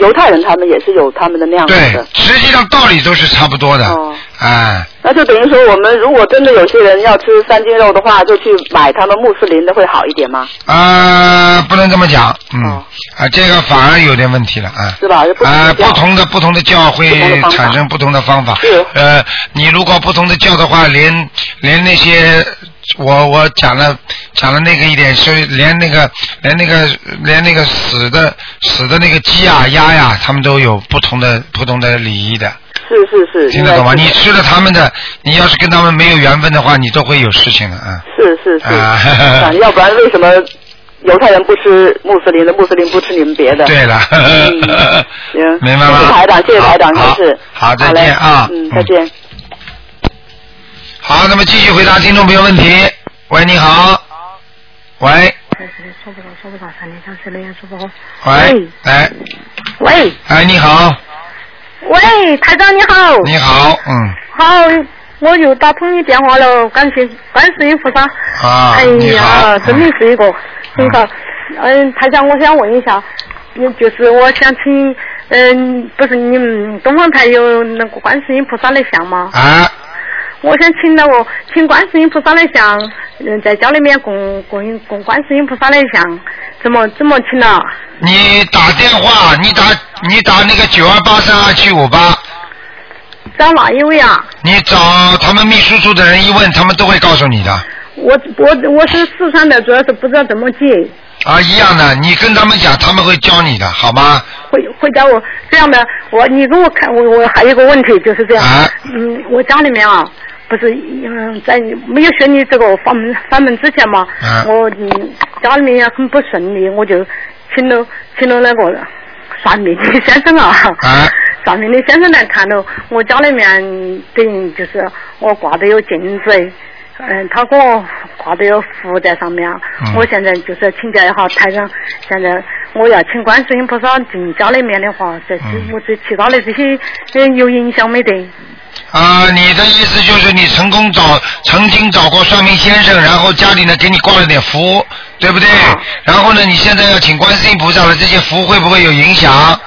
犹太人他们也是有他们的那样的。对，，实际上道理都是差不多的，哦。啊，那就等于说，我们如果真的有些人要吃三斤肉的话，就去买他们穆斯林的会好一点吗？啊，不能这么讲，嗯，哦啊，这个反而有点问题了啊。是吧？啊，的不同的不同的教会产生不同的方法是。呃，你如果不同的教的话，连连那些我我讲了讲了那个一点，是连那个连那个连那个死的死的那个鸡啊鸭呀，他们都有不同的不同的礼仪的，是是是，听得懂吗？你吃了他们的，你要是跟他们没有缘分的话，你都会有事情的啊。是是是，啊啊要不然为什么犹太人不吃穆斯林的，穆斯林不吃你们别的？对了，嗯行，明白吗？谢谢台长，谢谢台长，好真是。好，再见啊，嗯，再见。好，那么继续回答听众朋友问题。喂，你好。喂。喂，哎，喂哎，你好，喂，台长你好。你好，嗯，好，我又打通你电话了，感谢观世音菩萨。啊，哎呀，真的是一个很好。嗯，台长，我想问一下，嗯就是我想请，嗯，不是你们东方台有那个观世音菩萨的像吗？啊，我想请那个，请观世音菩萨的像，嗯，在家里面供供供观世音菩萨的像，怎么这么请呢？你打电话，你打你打那个九二八三二七五八，找哪一位啊？你找他们秘书处的人一问，他们都会告诉你的。我我我是四川的，主要是不知道怎么进，啊，一样的，你跟他们讲，他们会教你的，好吗？会会教我这样的。我你给我看，我我还有一个问题就是这样，啊嗯，我家里面啊，不是嗯在没有学你这个法门法门之前嘛，啊我嗯家里面也很不顺利，我就请了请了那个算命的先生啊。啊算命的先生来看了，我家里面等于就是我挂的有镜子，嗯，他给我挂的有符在上面我现在就是请教一下台长，现在我要请观世音菩萨进家里面的话，这些我这其他的这些呃有影响没得？啊，你的意思就是你成功找曾经找过算命先生，然后家里呢给你挂了点符，对不对？啊然后呢，你现在要请观世音菩萨了，这些符会不会有影响？啊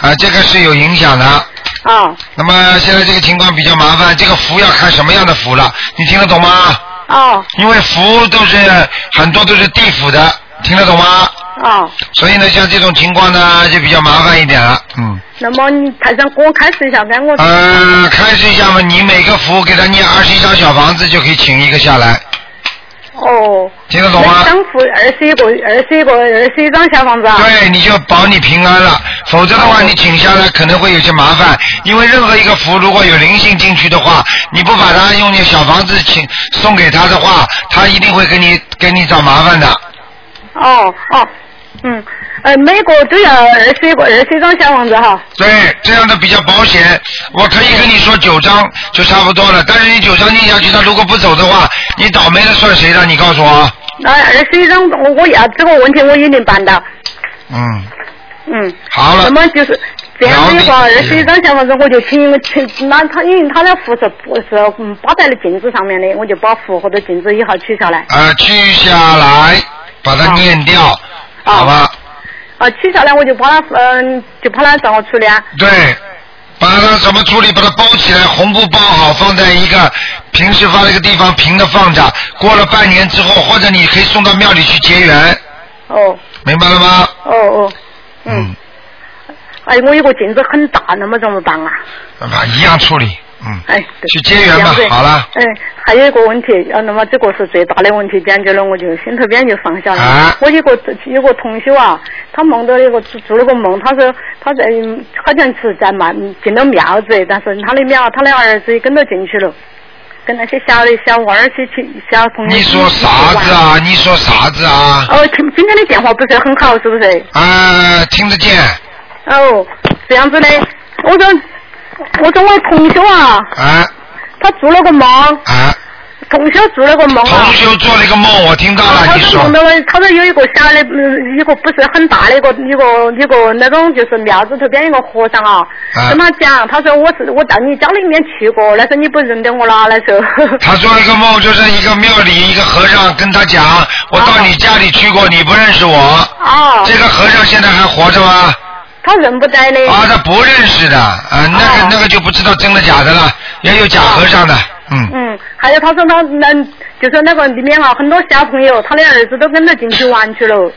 啊，这个是有影响的。啊那么现在这个情况比较麻烦，这个符要看什么样的符了，你听得懂吗？哦因为符都是很多都是地府的，听得懂吗？啊！所以呢，像这种情况呢，就比较麻烦一点了，嗯。那么你台上给我开示一下，让我呃，开始一下嘛，你每个符给他念二十一张小房子，就可以请一个下来，哦。听得懂吗每？张符二十一个，二十一个，二十一张小房子啊。对，你就保你平安了，否则的话，你请下来可能会有些麻烦，因为任何一个符如果有灵性进去的话，你不把它用你小房子请送给他的话，他一定会给你给你找麻烦的。哦哦，嗯，呃，每个都要二十一个，二十一张小房子哈。对，这样的比较保险。我可以跟你说九张就差不多了，但是你九张念下去，他如果不走的话，你倒霉了算谁的？你告诉我。那二十一张，我我要这个问题我也能办到。嗯，嗯。好了那么就是这样子的话，二姚十一张小房子我就请请那他，因为他的符是是嗯挂在了镜子上面的，我就把符或者镜子一号取下来。呃，取下来，把它念掉，好吧？啊，取下来我就把它嗯，就把它怎么处理啊？对，把它怎么处理？把它包起来，红布包好，放在一个平时放在一个地方平的放着。过了半年之后，或者你可以送到庙里去结缘，哦明白了吗？哦哦，嗯，哎，我有个镜子很大，那么怎么办啊？那么一样处理，嗯，哎，对去结缘吧好了嗯，还有一个问题，呃，那么这个是最大的问题解决了，我就心头边就放下了。啊我有个有个同学啊，他梦到一个做做了个梦，他说他在好像是在庙进了庙子，但是他的庙他的儿子也跟着进去了，跟那些小的小娃儿去去小朋友你说啥子？啊？你说啥子啊？哦，今今天的电话不是很好，是不是？啊，听得见，哦，这样子的，我说我说我同学啊，啊他做了个梦，啊，同学做了个梦啊。同修做了一个梦，我听到了，他你说说梦到了，他说有一个小的，嗯，一个不是很大的一个一个一个那种就是庙子头边一个和尚啊，啊跟他讲，他说我是我到你家里面去过，那时候你不认得我了，那时候。他做了一个梦，就是一个庙里一个和尚跟他讲，我到你家里去过，你不认识我。哦。这个和尚现在还活着吗？他认不得的。啊，他不认识的，啊，那个那个就不知道真的假的了，也有假和尚的，嗯，嗯，还有他说他那就是那个里面啊，很多小朋友，他的儿子都跟着进去玩去了，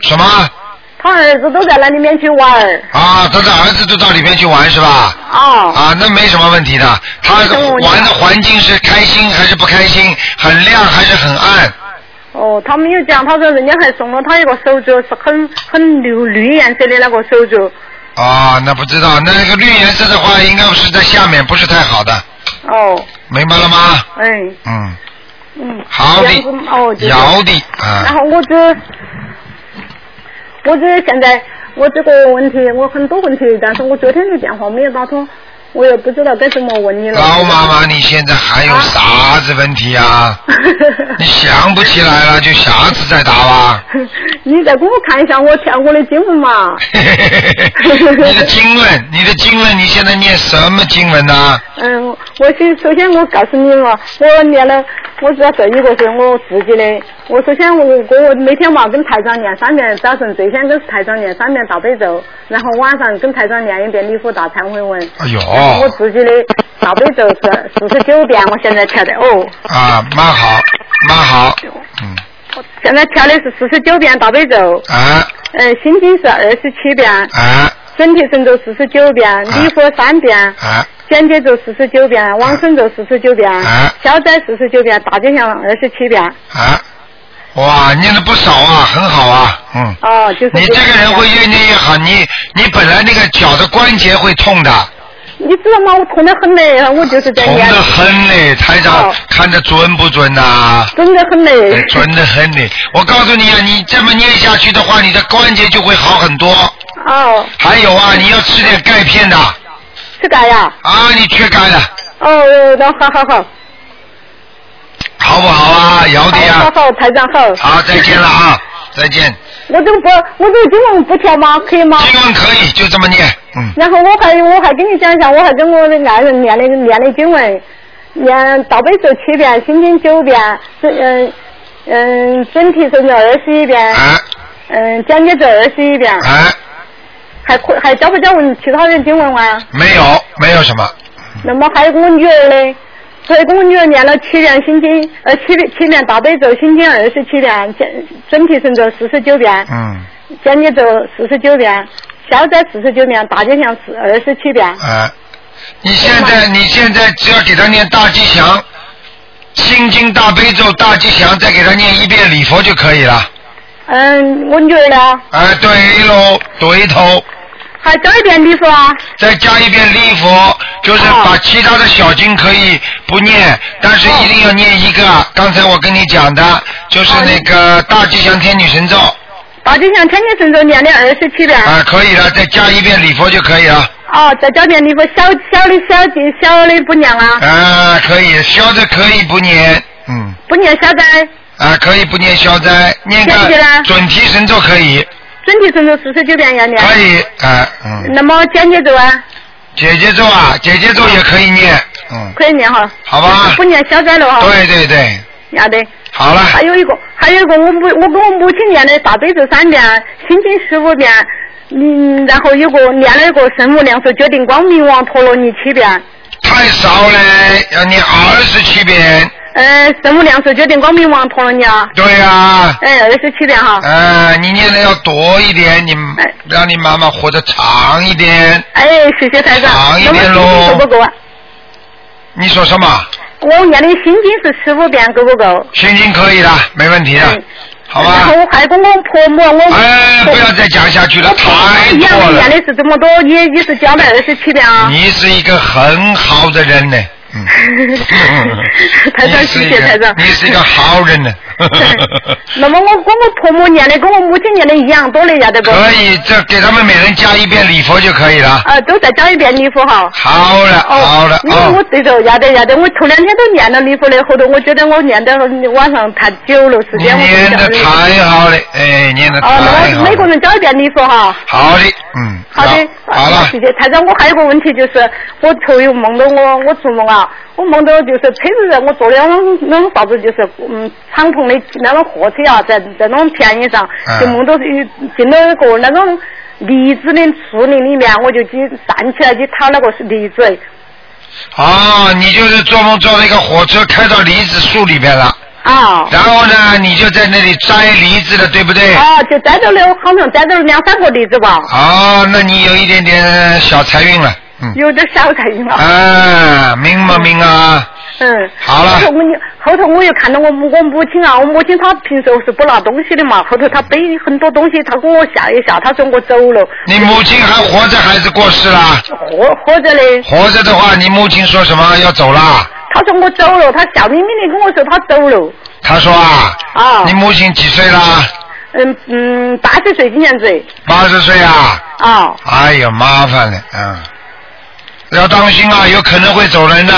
什么？他儿子都在那里面去玩。啊，他的儿子都到里面去玩是吧？哦。啊，那没什么问题的。他玩的环境是开心还是不开心？很亮还是很暗？哦，他没有讲，他说人家还送了他一个手镯，是很很绿绿颜色的那个手镯。啊，那不知道，那个绿颜色的话，应该是在下面，不是太好的，哦，明白了吗？哎，嗯，嗯。好的。哦，就是摇的啊。然后我这，我这现在我这个问题，我很多问题，但是我昨天的电话没有打通，我也不知道该怎么问你了。老妈妈，你现在还有啥子问题啊？你想不起来了，就下次再打吧。你再给我看一下我跳过的经文嘛？你的经文，你的经文，你现在念什么经文呢、嗯，我先首先我告诉你嘛，我念了，我知道这一个是我自己的。我首先我我我每天嘛跟台长念三遍，早晨最先跟台长念三遍大悲咒，然后晚上跟台长念一遍礼佛大忏悔文。哎呦我自己的大悲咒是四十九遍，我现在跳的哦，啊，蛮好，蛮好，嗯，现在跳的是四十九遍大悲咒，啊。嗯，心经是二十七遍，啊。准提神咒四十九遍，礼佛三遍。啊。简洁咒四十九遍，往生咒四十九遍，啊。消灾四十九遍，大吉祥二十七遍。啊！哇，念的不少啊，很好啊，嗯。哦，就是你这个人会越念越好，你你本来那个脚的关节会痛的，你知道吗？我痛得很嘞，我就是在念痛得。很嘞，台长哦看着准不准呐、真的很嘞。哎准得很嘞！我告诉你啊，你这么念下去的话，你的关节就会好很多。哦，还有啊，你要吃点钙片的啊，吃钙呀？啊你缺钙了，哦，那好好好。好不好啊？姚的呀好，好好，台长好。好，再见了啊，再见。我这个不，我这个经文不调吗？可以吗？经文可以，就这么念，嗯。然后我还我还跟你讲一下，我还跟我的爱人念的念的经文，念大悲咒七遍，心经九遍，准嗯嗯准提神咒二十一遍，嗯讲解咒二十一遍，哎，还可还教不教文其他的经文啊？没有，没有什么，那么还有我女儿的，所以跟我女儿念了七遍心经，呃七遍七遍大悲咒，心经二十七遍，准准提神咒四十九遍，嗯，讲解咒四十九遍，消灾四十九遍，大吉祥四二十七遍。啊，你现在你现在只要给他念大吉祥、心经、大悲咒、大吉祥，再给他念一遍礼佛就可以了。嗯，我女儿呢？哎，对喽，对头。还加一遍礼佛啊？再加一遍礼佛，就是把其他的小经可以不念，但是一定要念一个。刚才我跟你讲的，就是那个大吉祥天女神咒大吉祥天女神咒念了二十七遍。啊，可以了，再加一遍礼佛就可以了。哦，再教遍礼佛，小小的小的小的不念啊，啊，可以，消的可以不念，嗯，不念消灾，啊，可以不念消灾，念个准提神咒可以，准提神咒四十九遍要念。可以，哎、嗯，那么简洁咒啊，姐姐咒啊，姐姐咒也可以念，嗯，可以念哈。好吧不念消灾了哈。对对对，要得。好了，还有一个，还有一个，我母我跟我母亲念的大悲咒三遍，心经十五遍，嗯，然后有个念了一个圣母量寿决定光明王陀罗尼七遍，太少了，要念二十七遍，呃，圣无量寿决定光明王陀罗尼啊，对呀、哎，二十七遍哈，呃，你念的要多一点，你让你妈妈活得长一点。哎，谢谢台长。长一点喽够不够啊？你说什么？我念的心经是十五遍，够不够？心经可以的，没问题的，好吧然后？我还公公婆母，我哎，不要再讲下去了，太一样多了念。的是这么多，你你是讲了二十七遍啊。你是一个很好的人呢，台长，谢谢台长。你是一个好人呢。那么我跟我婆母念的跟我母亲念的一样多的，要得不？可以，这给他们每人加一遍礼佛就可以了。啊，都再加一遍礼佛哈。好了，好了，因为我这时候要得要得，我头两天都念了礼佛的，后头我觉得我念的晚上太久了，时间我念的太好了，哎，念的太哦，那好我每个。人加一遍礼佛哈。好的，嗯，好的，好了，谢谢台长。我还有个问题就是，我头又梦到我，我做梦啊，我梦到就是车子在我坐的那种那种啥子，就是嗯敞篷的那种货车啊，在在那种田野上，嗯就梦到有进了一个那种梨子的树林里面，我就去站起来去掏那个梨子。哦，你就是做梦做了一个火车开到梨子树里面了，啊。然后呢，你就在那里摘梨子了，对不对？啊，就摘到了，好像摘到了两三个梨子吧，哦，那你有一点点小财运了，嗯。有点小财运了。啊，明吗明啊？嗯，好了后头我后头我又看到我母我母亲啊，我母亲她平时是不拿东西的嘛，后头她背很多东西，她跟我吓一吓，她说我走了，你母亲还活着还是过世了？活活着的，活着的话，你母亲说什么要走了？她说我走了，他笑眯眯的跟我说他走了，他说啊，啊你母亲几岁啦？嗯嗯，八十岁今年子，八十岁啊？啊，哎呀，麻烦了，嗯，要当心啊，有可能会走人的。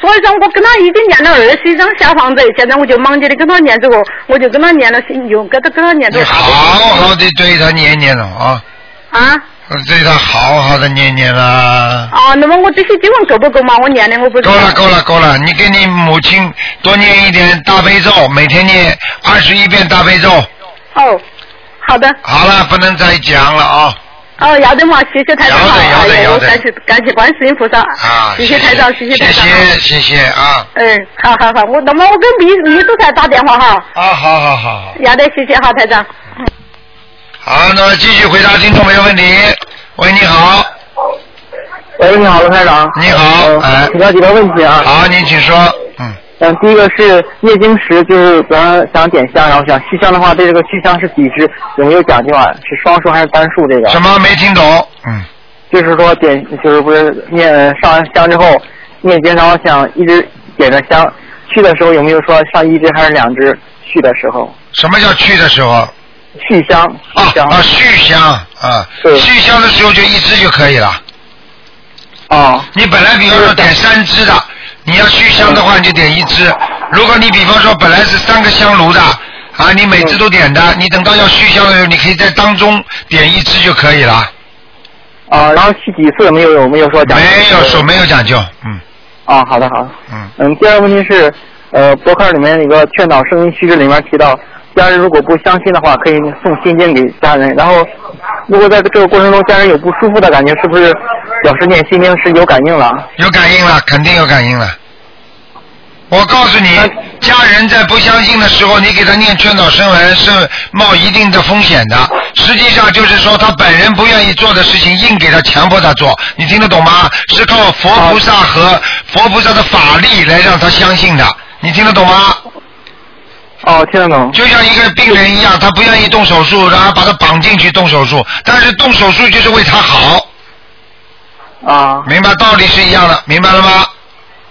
所以说我跟他已经念了二十一张小房子，现在我就忙着的跟他念这个，我就跟他念了，又跟他跟他念这个。你好好的对他念念了啊，啊对他好好的念念啦。啊，那么我这些经文够不够嘛？我念的我不知道。够了够了够了，你给你母亲多念一点大悲咒，每天念二十一遍大悲咒。哦，好的。好了，不能再讲了啊。哦，要得嘛，谢谢台长哎呀要得我感谢感谢观世音菩萨，啊，谢谢台长，谢谢台长，谢谢谢谢啊。嗯，好好好，我那么我跟秘秘书才打电话哈，啊，好好好好。要得，谢谢哈，台长。好，那么继续回答听众朋友问题。喂，你好。喂，你好，罗台长。你好，哎。请教几个问题啊。好，您请说。嗯。嗯，第一个是念经时，就是咱想点香，然后想续香的话，对这个续香是几支，有没有讲究啊？是双数还是单数？这个什么没听懂？嗯。就是说点，就是不是念上完香之后念经，然后想一直点着香，去的时候有没有说上一支还是两支？去的时候。什么叫去的时候？续香。啊啊，续香啊，续香的时候就一支就可以了。哦。你本来比方说点三支的，你要续香的话，你就点一支。如果你比方说本来是三个香炉的，啊，你每支都点的，你等到要续香的时候，你可以在当中点一支就可以了。啊，然后续几次没有有没有说讲究？没有说没有讲究，嗯。啊，好的好的。嗯。嗯，第二个问题是，呃，博客里面那个劝导声音须知里面提到，家人如果不相信的话，可以送心经给家人。然后，如果在这个过程中家人有不舒服的感觉，是不是表示念心经是有感应了？有感应了，肯定有感应了。我告诉你，家人在不相信的时候，你给他念劝导声闻是冒一定的风险的。实际上就是说，他本人不愿意做的事情，硬给他强迫他做，你听得懂吗？是靠佛菩萨和佛菩萨的法力来让他相信的，你听得懂吗？哦，听得懂。就像一个病人一样，他不愿意动手术，然后把他绑进去动手术，但是动手术就是为他好。啊。明白道理是一样的，明白了吗？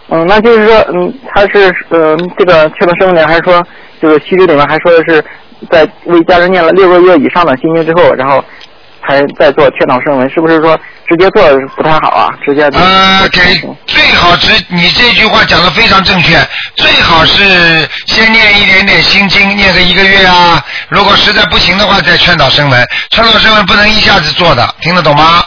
嗯，那就是说，嗯，他是呃这个劝导声闻里还是说，这个须知里面还说的是，在为家人念了六个月以上的心经之后，然后才再做劝导声闻，是不是说直接做不太好啊，直接呃，给最好直，你这句话讲的非常正确，最好是先念一点点心经，念个一个月啊。如果实在不行的话，再劝导声闻。劝导声闻不能一下子做的，听得懂吗？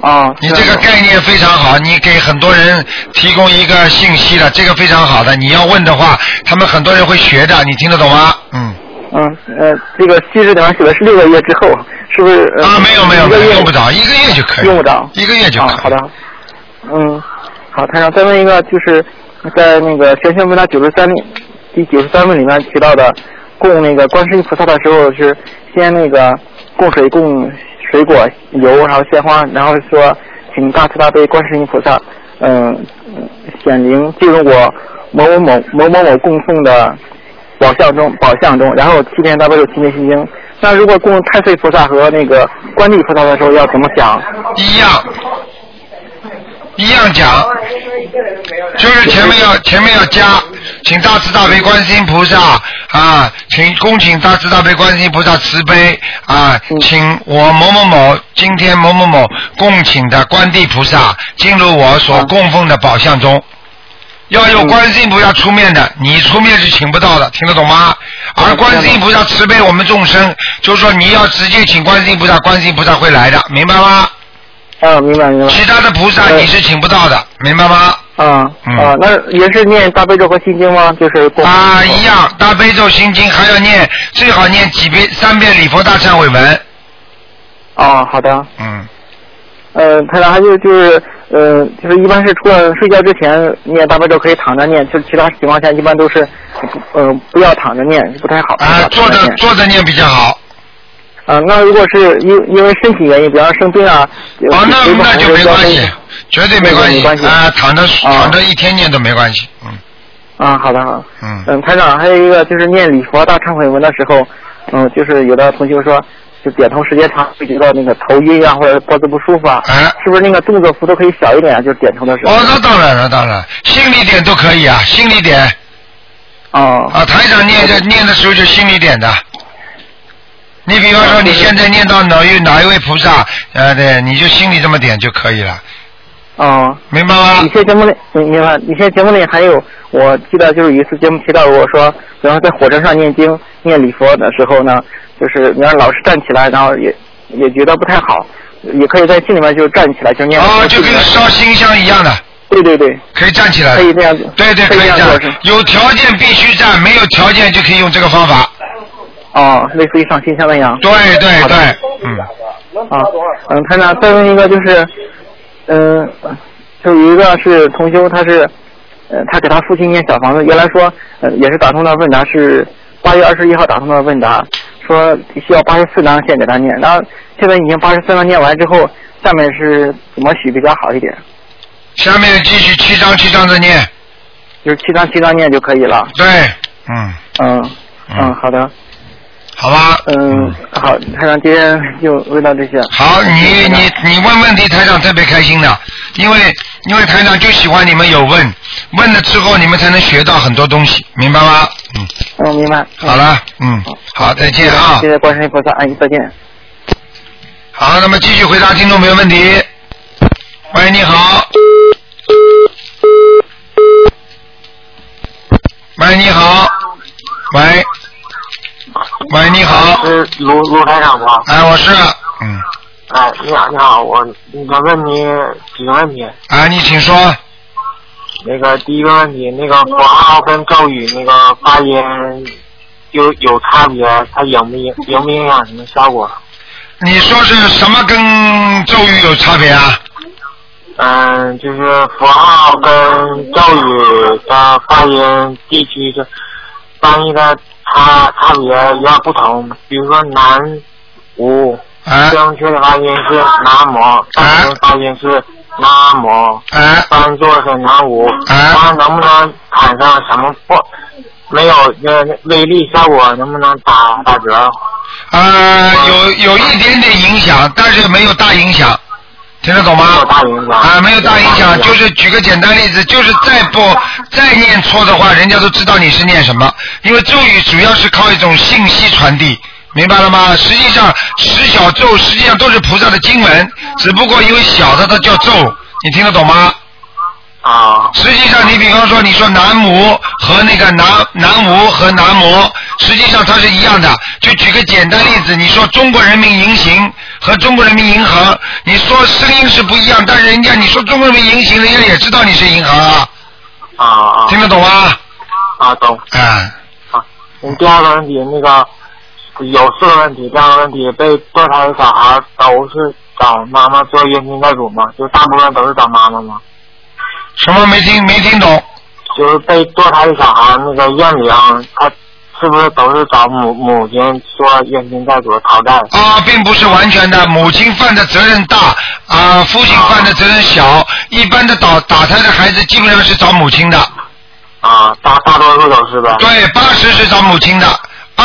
哦，你这个概念非常好，你给很多人提供一个信息了，这个非常好的。你要问的话，他们很多人会学的，你听得懂吗？嗯。嗯呃，这个西式里面写的是六个月之后，是不是？呃、啊，没有没有用不着，一个月就可以。用不着，一个月就可以。啊、好的。嗯，好，台长再问一个，就是在那个玄学问答九十三第九十三问里面提到的，供那个观世音菩萨的时候是先那个供水、供水果、油，然后鲜花，然后说请大慈大悲观世音菩萨，嗯，显灵进入我某某某某某某供奉的宝相中，宝相中，然后七遍大悲咒，七遍心经。那如果供太岁菩萨和那个观地菩萨的时候要怎么讲？一样，一样讲，就是前面要前面要加，请大慈大悲观世音菩萨啊，请恭请大慈大悲观世音菩萨慈悲啊，请我某某某今天某某某供请的观地菩萨进入我所供奉的宝相中。要有观世音菩萨出面的，你出面是请不到的，听得懂吗？而观世音菩萨慈悲我们众生，就是说你要直接请观世音菩萨，观世音菩萨会来的，明白吗？啊，明白明白。其他的菩萨你是请不到的，明白吗？啊啊，那也是念大悲咒和心经吗？就是啊，一样，大悲咒、心经还要念，最好念几遍，三遍礼佛大忏悔文。哦，好的。嗯。呃，他还就就是呃，就是一般是除了睡觉之前念大悲咒可以躺着念，就是其他情况下一般都是呃不要躺着念，不太好。啊，坐着坐着念比较好。啊，那如果是因因为身体原因，比方生病啊，哦，那那就没关系，绝对没关系。没关系啊，躺着躺着一天念都没关系，嗯。啊，好的好。嗯。嗯，台长还有一个就是念礼佛大忏悔文的时候，嗯，就是有的同学说。就点头时间长会觉得那个头晕啊，或者脖子不舒服啊，是不是那个动作幅度可以小一点啊？就是点头的时候。哦，那当然了，当然，心里点都可以啊，心里点。哦。啊，台长念的念的时候就心里点的。你比方说你现在念到哪一哪一位菩萨，呃，对，你就心里这么点就可以了。哦。明白吗？以前节目里，明白。以前节目里还有，我记得就是有一次节目提到过，说，比方在火车上念经、念礼佛的时候呢。就是你要老是站起来，然后也也觉得不太好，也可以在心里面就站起来就念。哦，就跟烧新香一样的。对对对。可以站起来。可以这样子。对对，可以这样。有条件必须站，没有条件就可以用这个方法。哦，类似于上新香那样。对对对，嗯。啊，嗯，台长，再问一个就是，嗯，就有一个是同修，他是，呃，他给他父亲念小房子，原来说，呃，也是打通的问答是八月二十一号打通的问答。说需要八十四章先给他念，然后现在已经八十四章念完之后，下面是怎么许比较好一点？下面继续七章七章的念，就是七章七章念就可以了。对，嗯。嗯嗯，好的。好吧。嗯，好，台长今天就问到这些。好，你你你问问题，台长特别开心的，因为因为台长就喜欢你们有问，问了之后你们才能学到很多东西，明白吗？嗯。嗯，明白。好了，嗯，好，再见啊。谢谢观世音菩萨，阿姨再见。好，那么继续回答听众朋友问题。喂，你好。喂，你好。喂。喂，你好。是卢卢台长吗？哎，我是。嗯。哎，你好，你好，我我问你几个问题。哎，你请说。那个第一个问题，那个符号跟咒语那个发音有有差别，它影不影影不影响什么效果？你说是什么跟咒语有差别啊？嗯，就是符号跟咒语的发音地区就翻译的差差别有点不同。比如说南无，正确的发音是南无，正确发音是。南无，三座是南无，他能不能产生什么不没有那威力效果？能不能打打折？呃，有有一点点影响，但是没有大影响，听得懂吗？没有大影响啊，没有大影响，就是举个简单例子，就是再不再念错的话，人家都知道你是念什么，因为咒语主要是靠一种信息传递。明白了吗？实际上十小咒实际上都是菩萨的经文，只不过因为小的它叫咒，你听得懂吗？啊。实际上，你比方说，你说南无和那个南南无和南无，实际上它是一样的。就举个简单例子，你说中国人民银行和中国人民银行，你说声音是不一样，但是人家你说中国人民银行，人家也知道你是银行啊。啊啊。听得懂吗？啊，懂。嗯。嗯，第二个问题，那个有四个问题，第二个问题，被堕胎的小孩都是找妈妈做冤亲债主吗？就大部分都是找妈妈吗？什么没听没听懂？就是被堕胎的小孩那个验灵，他是不是都是找母母亲做冤亲债主讨债？啊，并不是完全的，母亲犯的责任大啊，父亲犯的责任小。一般的打打胎的孩子基本上是找母亲的。啊，大大多数都是吧。对，八十是找母亲的，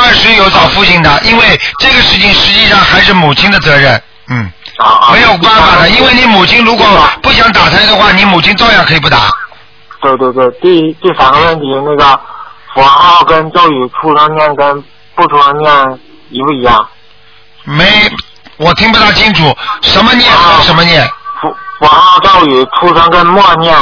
二十有找父亲的，因为这个事情实际上还是母亲的责任。嗯。啊没有办法的，因为你母亲如果不想打胎的话，你母亲照样可以不打。对对对，第第三个问题，那个佛号跟咒语出生念跟不出生念一不一样？没，我听不大清楚，什么念和什么念？佛佛号咒语出生跟默念，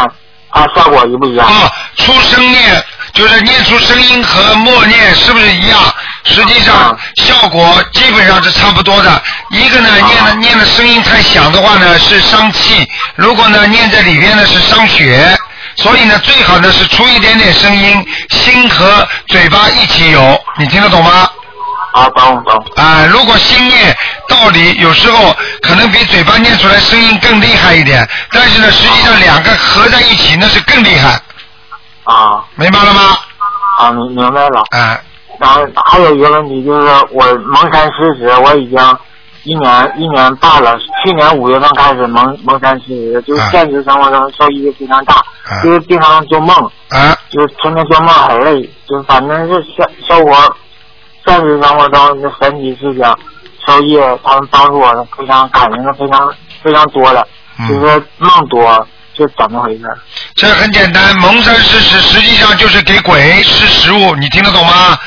它效果一不一样？啊，出声念就是念出声音和默念是不是一样？实际上效果基本上是差不多的。一个呢，念的念的声音太响的话呢是伤气；如果呢念在里边呢是伤血。所以呢，最好呢是出一点点声音，心和嘴巴一起有，你听得懂吗？啊，懂懂。啊，如果心念道理，有时候可能比嘴巴念出来声音更厉害一点，但是呢，实际上两个合在一起那是更厉害。啊。明白了吗？啊，明明白了。啊。然后还有一个问题就是，我蒙山施食，我已经一年一年半了，去年五月份开始蒙蒙山施食，就是现实生活中受益非常大，就是经常做梦，啊，就是天天做梦很累，就反正是生生活现实生活中的神奇事情受益，他们帮助我非常感应的非常非常多了，就是梦多，是怎么回事？这很简单，蒙山施食实际上就是给鬼施食物，你听得懂吗？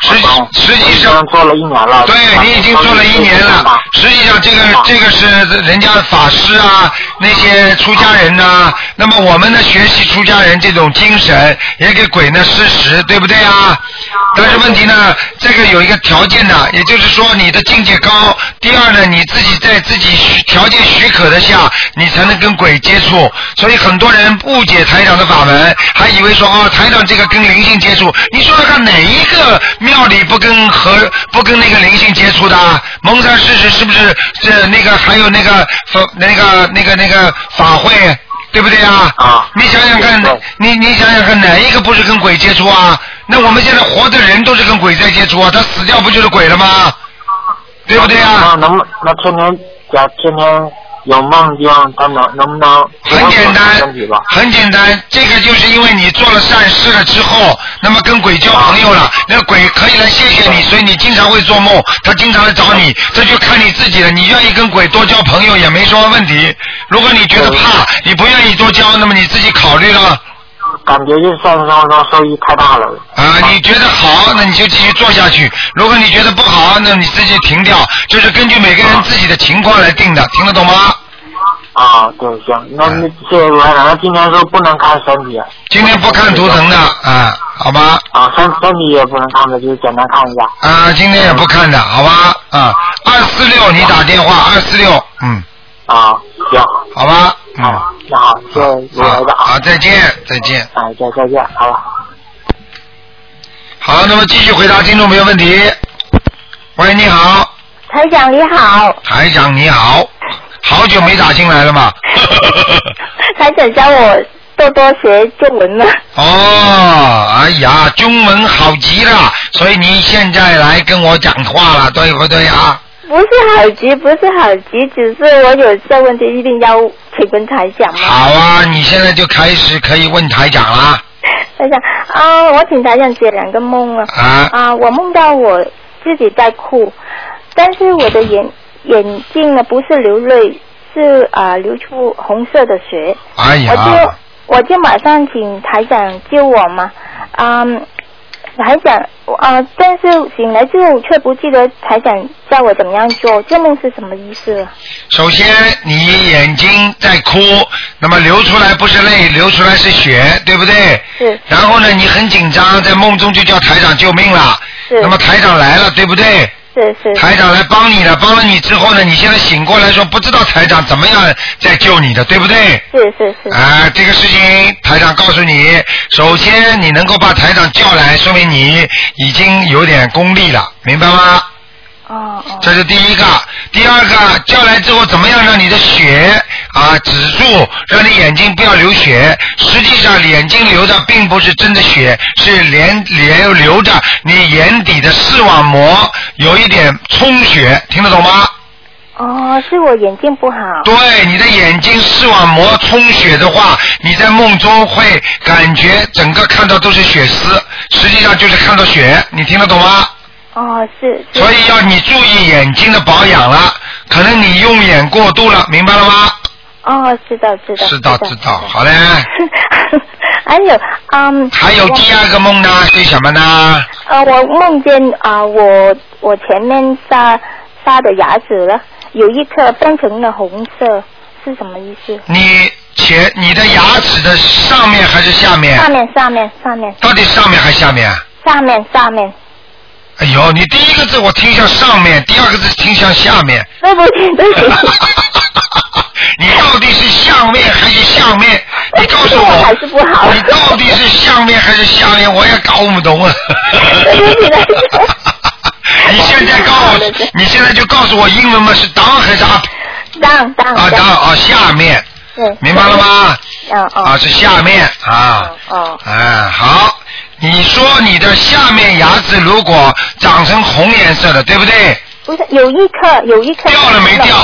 实实际上做了一年了，对你已经做了一年了。实际上这个这个是人家法师啊，那些出家人呐、那么我们呢学习出家人这种精神，也给鬼呢施食，对不对啊？但是问题呢，这个有一个条件呢，也就是说你的境界高。第二呢，你自己在自己许条件许可的下，你才能跟鬼接触。所以很多人误解台长的法门，还以为说哦，台长这个跟灵性接触。你说说看，哪一个庙里不跟和不跟那个灵性接触的？蒙山事实是不是这那个还有那个法那个那个那个法会？对不对啊？啊！你想想看，你你想想看，哪一个不是跟鬼接触啊？那我们现在活的人都是跟鬼在接触啊，他死掉不就是鬼了吗？对不对啊？那能不那天天假天天有梦境，他能能不能很简单？很简单，这个就是因为你做了善事了之后，那么跟鬼交朋友了，那个鬼可以来谢谢你，所以你经常会做梦，他经常来找你，这就看你自己了。你愿意跟鬼多交朋友也没什么问题。如果你觉得怕，你不愿意多交，那么你自己考虑了。感觉就是现实生活中受益太大了。啊，你觉得好，那你就继续做下去；如果你觉得不好，那你自己停掉。就是根据每个人自己的情况来定的，听得懂吗？啊，对，行，那那谢谢卢台长。那今天说不能看身体。今天不看图腾的啊，好吧？啊，身身体也不能看的，就是简单看一下。啊，今天也不看的，好吧？啊，二四六你打电话，二四六，嗯，啊，行，好吧？嗯，那好，谢谢卢台长。好，再见，再见。哎，再再见，好了。好，那么继续回答听众朋友问题。喂，你好，台长你好，台长你好，好久没打进来了嘛？台长教我多多学中文了。哦，哎呀，中文好极了，所以你现在来跟我讲话了，对不对啊？不是好急，不是好急，只是我有这问题一定要请问台长吗？好啊，你现在就开始可以问台长啦。台长啊，我请台长解两个梦啊。啊。啊，我梦到我自己在哭，但是我的眼眼睛呢不是流泪，是啊流出红色的血。哎呀我就我就马上请台长救我嘛。嗯，台长，啊呃，但是醒来之后却不记得台长叫我怎么样做，这梦是什么意思？首先，你眼睛在哭，那么流出来不是泪，流出来是血，对不对？是。然后呢，你很紧张，在梦中就叫台长救命了。是。那么台长来了，对不对？是是。台长来帮你了，帮了你之后呢，你现在醒过来说不知道台长怎么样在救你的，对不对？是是是。啊，这个事情台长告诉你，首先你能够把台长叫来，说明你已经有点功力了，明白吗？哦哦。这是第一个，第二个叫来之后怎么样让你的血啊止住，让你眼睛不要流血。实际上眼睛流的并不是真的血，是连连流着你眼底的视网膜有一点充血，听得懂吗？哦，是我眼睛不好。对，你的眼睛视网膜充血的话，你在梦中会感觉整个看到都是血丝，实际上就是看到血，你听得懂吗？哦，是。所以要你注意眼睛的保养了，可能你用眼过度了，明白了吗？哦，知道知道。知道知道，好嘞。还有，嗯。还有第二个梦呢？是什么呢？呃，我梦见啊、我我前面杀杀的牙齿了，有一颗变成了红色，是什么意思？你前你的牙齿的上面还是下面？上面上面上面到底上面还是下面？上面上面。哎呦，你第一个字我听向上面，第二个字听向下面。对不。你到底是上面还是下面？你告诉我。还是不好。你到底是上面还是下面？我也搞不懂啊。你现在告诉我，你现在就告诉我英文嘛是 down 还是 up？当当啊 down 啊下面。对。明白了吗？嗯嗯。啊是下面啊。哦。哎好，你说你的下面牙齿如果长成红颜色的，对不对？不是，有一颗有一颗。掉了没掉？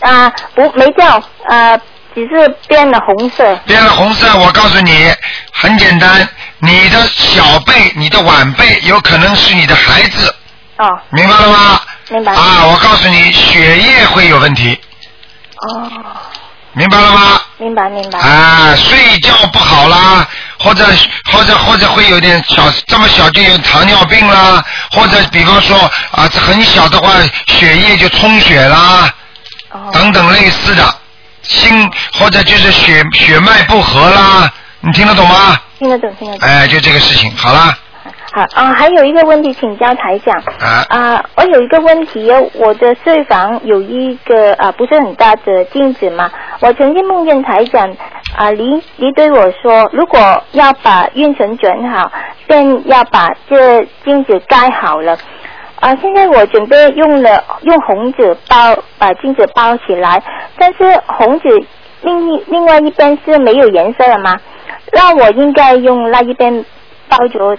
啊，不没掉，呃，只是变了红色。变了红色，我告诉你，很简单，你的小辈、你的晚辈有可能是你的孩子，哦。明白了吗？明白。啊，我告诉你，血液会有问题，哦。明白了吗？明白明白。啊，睡觉不好啦，或者或者或者会有点小，这么小就有糖尿病啦，或者比方说啊，很小的话，血液就充血啦，等等类似的，心或者就是血血脉不和啦，你听得懂吗？听得懂听得懂。哎，就这个事情，好了，好啊、还有一个问题请教台长。啊。啊、我有一个问题哦，我的睡房有一个啊、不是很大的镜子嘛，我曾经梦见台长啊，你你对我说，如果要把运程转好，便要把这镜子盖好了。啊，现在我准备用了用红纸包把镜子包起来，但是红纸另一另外一边是没有颜色的吗？那我应该用那一边包着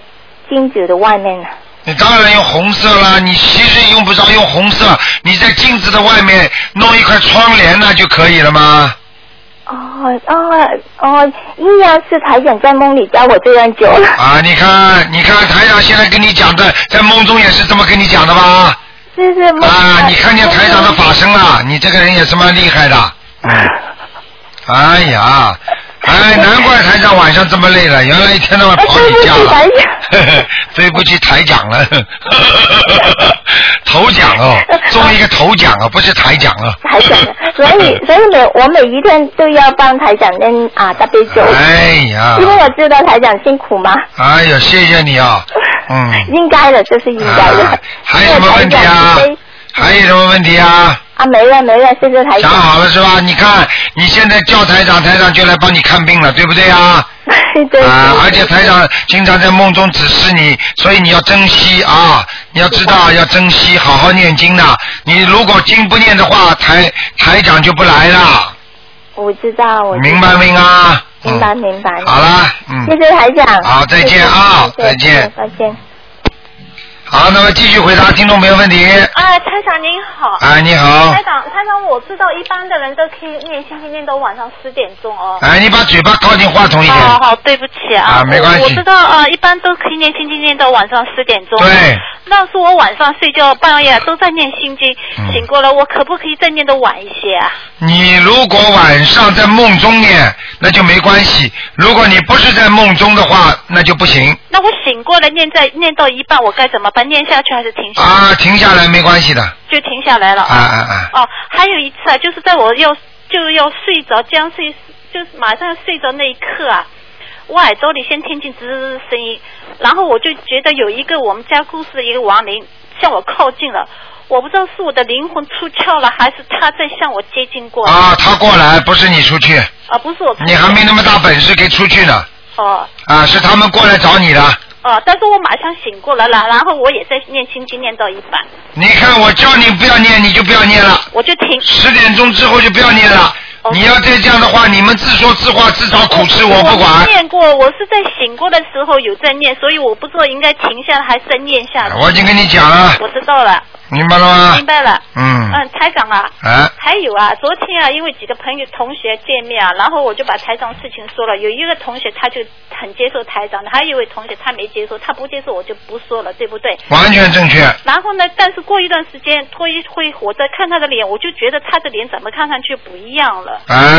镜子的外面呢？你当然用红色啦，你其实用不着用红色，你在镜子的外面弄一块窗帘那就可以了吗？哦哦哦，依然是台长在梦里教我这样久了。啊，你看，你看台长现在跟你讲的，在梦中也是这么跟你讲的吧？是是梦。啊，你看见台长的法身了，你这个人也是蛮厉害的。哎呀，哎，难怪台长晚上这么累了，原来一天到晚跑你家了。对不起台长了，头奖哦，中一个头奖啊，不是台奖哦。台奖，所以所以每我每一天都要帮台长跟啊大杯酒。哎呀因为我知道台长辛苦嘛。哎呀，谢谢你啊，嗯。应该的，这是应该的。啊还有什么问题啊？还有什么问题啊？啊，没了没了，谢谢台长想长。好了是吧？你看，你现在叫台长，台长就来帮你看病了，对不对啊？对啊，而且台长经常在梦中指示你，所以你要珍惜啊！你要知道要珍惜，好好念经呐。你如果经不念的话，台台长就不来了，我知道，我明白没啊？明白明白。好了，嗯，谢谢台长。好再见啊再见再见。好，那么继续回答听众朋友问题。哎，台长您好。哎你好台长，台长，我知道一般的人都可以念心经念到晚上十点钟哦。哎，你把嘴巴靠近话筒一点。好好，对不起啊。啊没关系我我知道啊、一般都可以念心经念到晚上十点钟。对。那是我晚上睡觉半夜都在念心经，嗯醒过来我可不可以再念的晚一些啊？你如果晚上在梦中念，那就没关系；如果你不是在梦中的话，那就不行那我醒过来念在念到一半，我该怎么办？念下去还是停下来？啊，停下来没关系的。就停下来了啊啊啊！哦，还有一次啊，就是在我要就要睡着，将睡就是马上要睡着那一刻啊，我耳朵里先听见吱吱声音，然后我就觉得有一个我们家故事的一个亡灵向我靠近了，我不知道是我的灵魂出窍了，还是他在向我接近过来。啊，他过来，不是你出去，啊，不是我出去。你还没那么大本事可以出去呢。哦啊，是他们过来找你的。哦，但是我马上醒过来了，然后我也在念心经念到一半，你看，我叫你不要念，你就不要念了。我就停。十点钟之后就不要念了。你要再这样的话，你们自说自话，自找苦吃，我不管。念过，我是在醒过的时候有在念，所以我不知道应该停下来还是再念下来。我已经跟你讲了，我知道了，明白了吗？明白了。嗯嗯，台长啊。啊还有啊，昨天啊，因为几个朋友同学见面啊，然后我就把台长事情说了。有一个同学他就很接受台长的，还有一位同学他没接受，他不接受我就不说了，对不对？完全正确。然后呢，但是过一段时间，脱一会我再看他的脸，我就觉得他的脸怎么看上去不一样了。啊，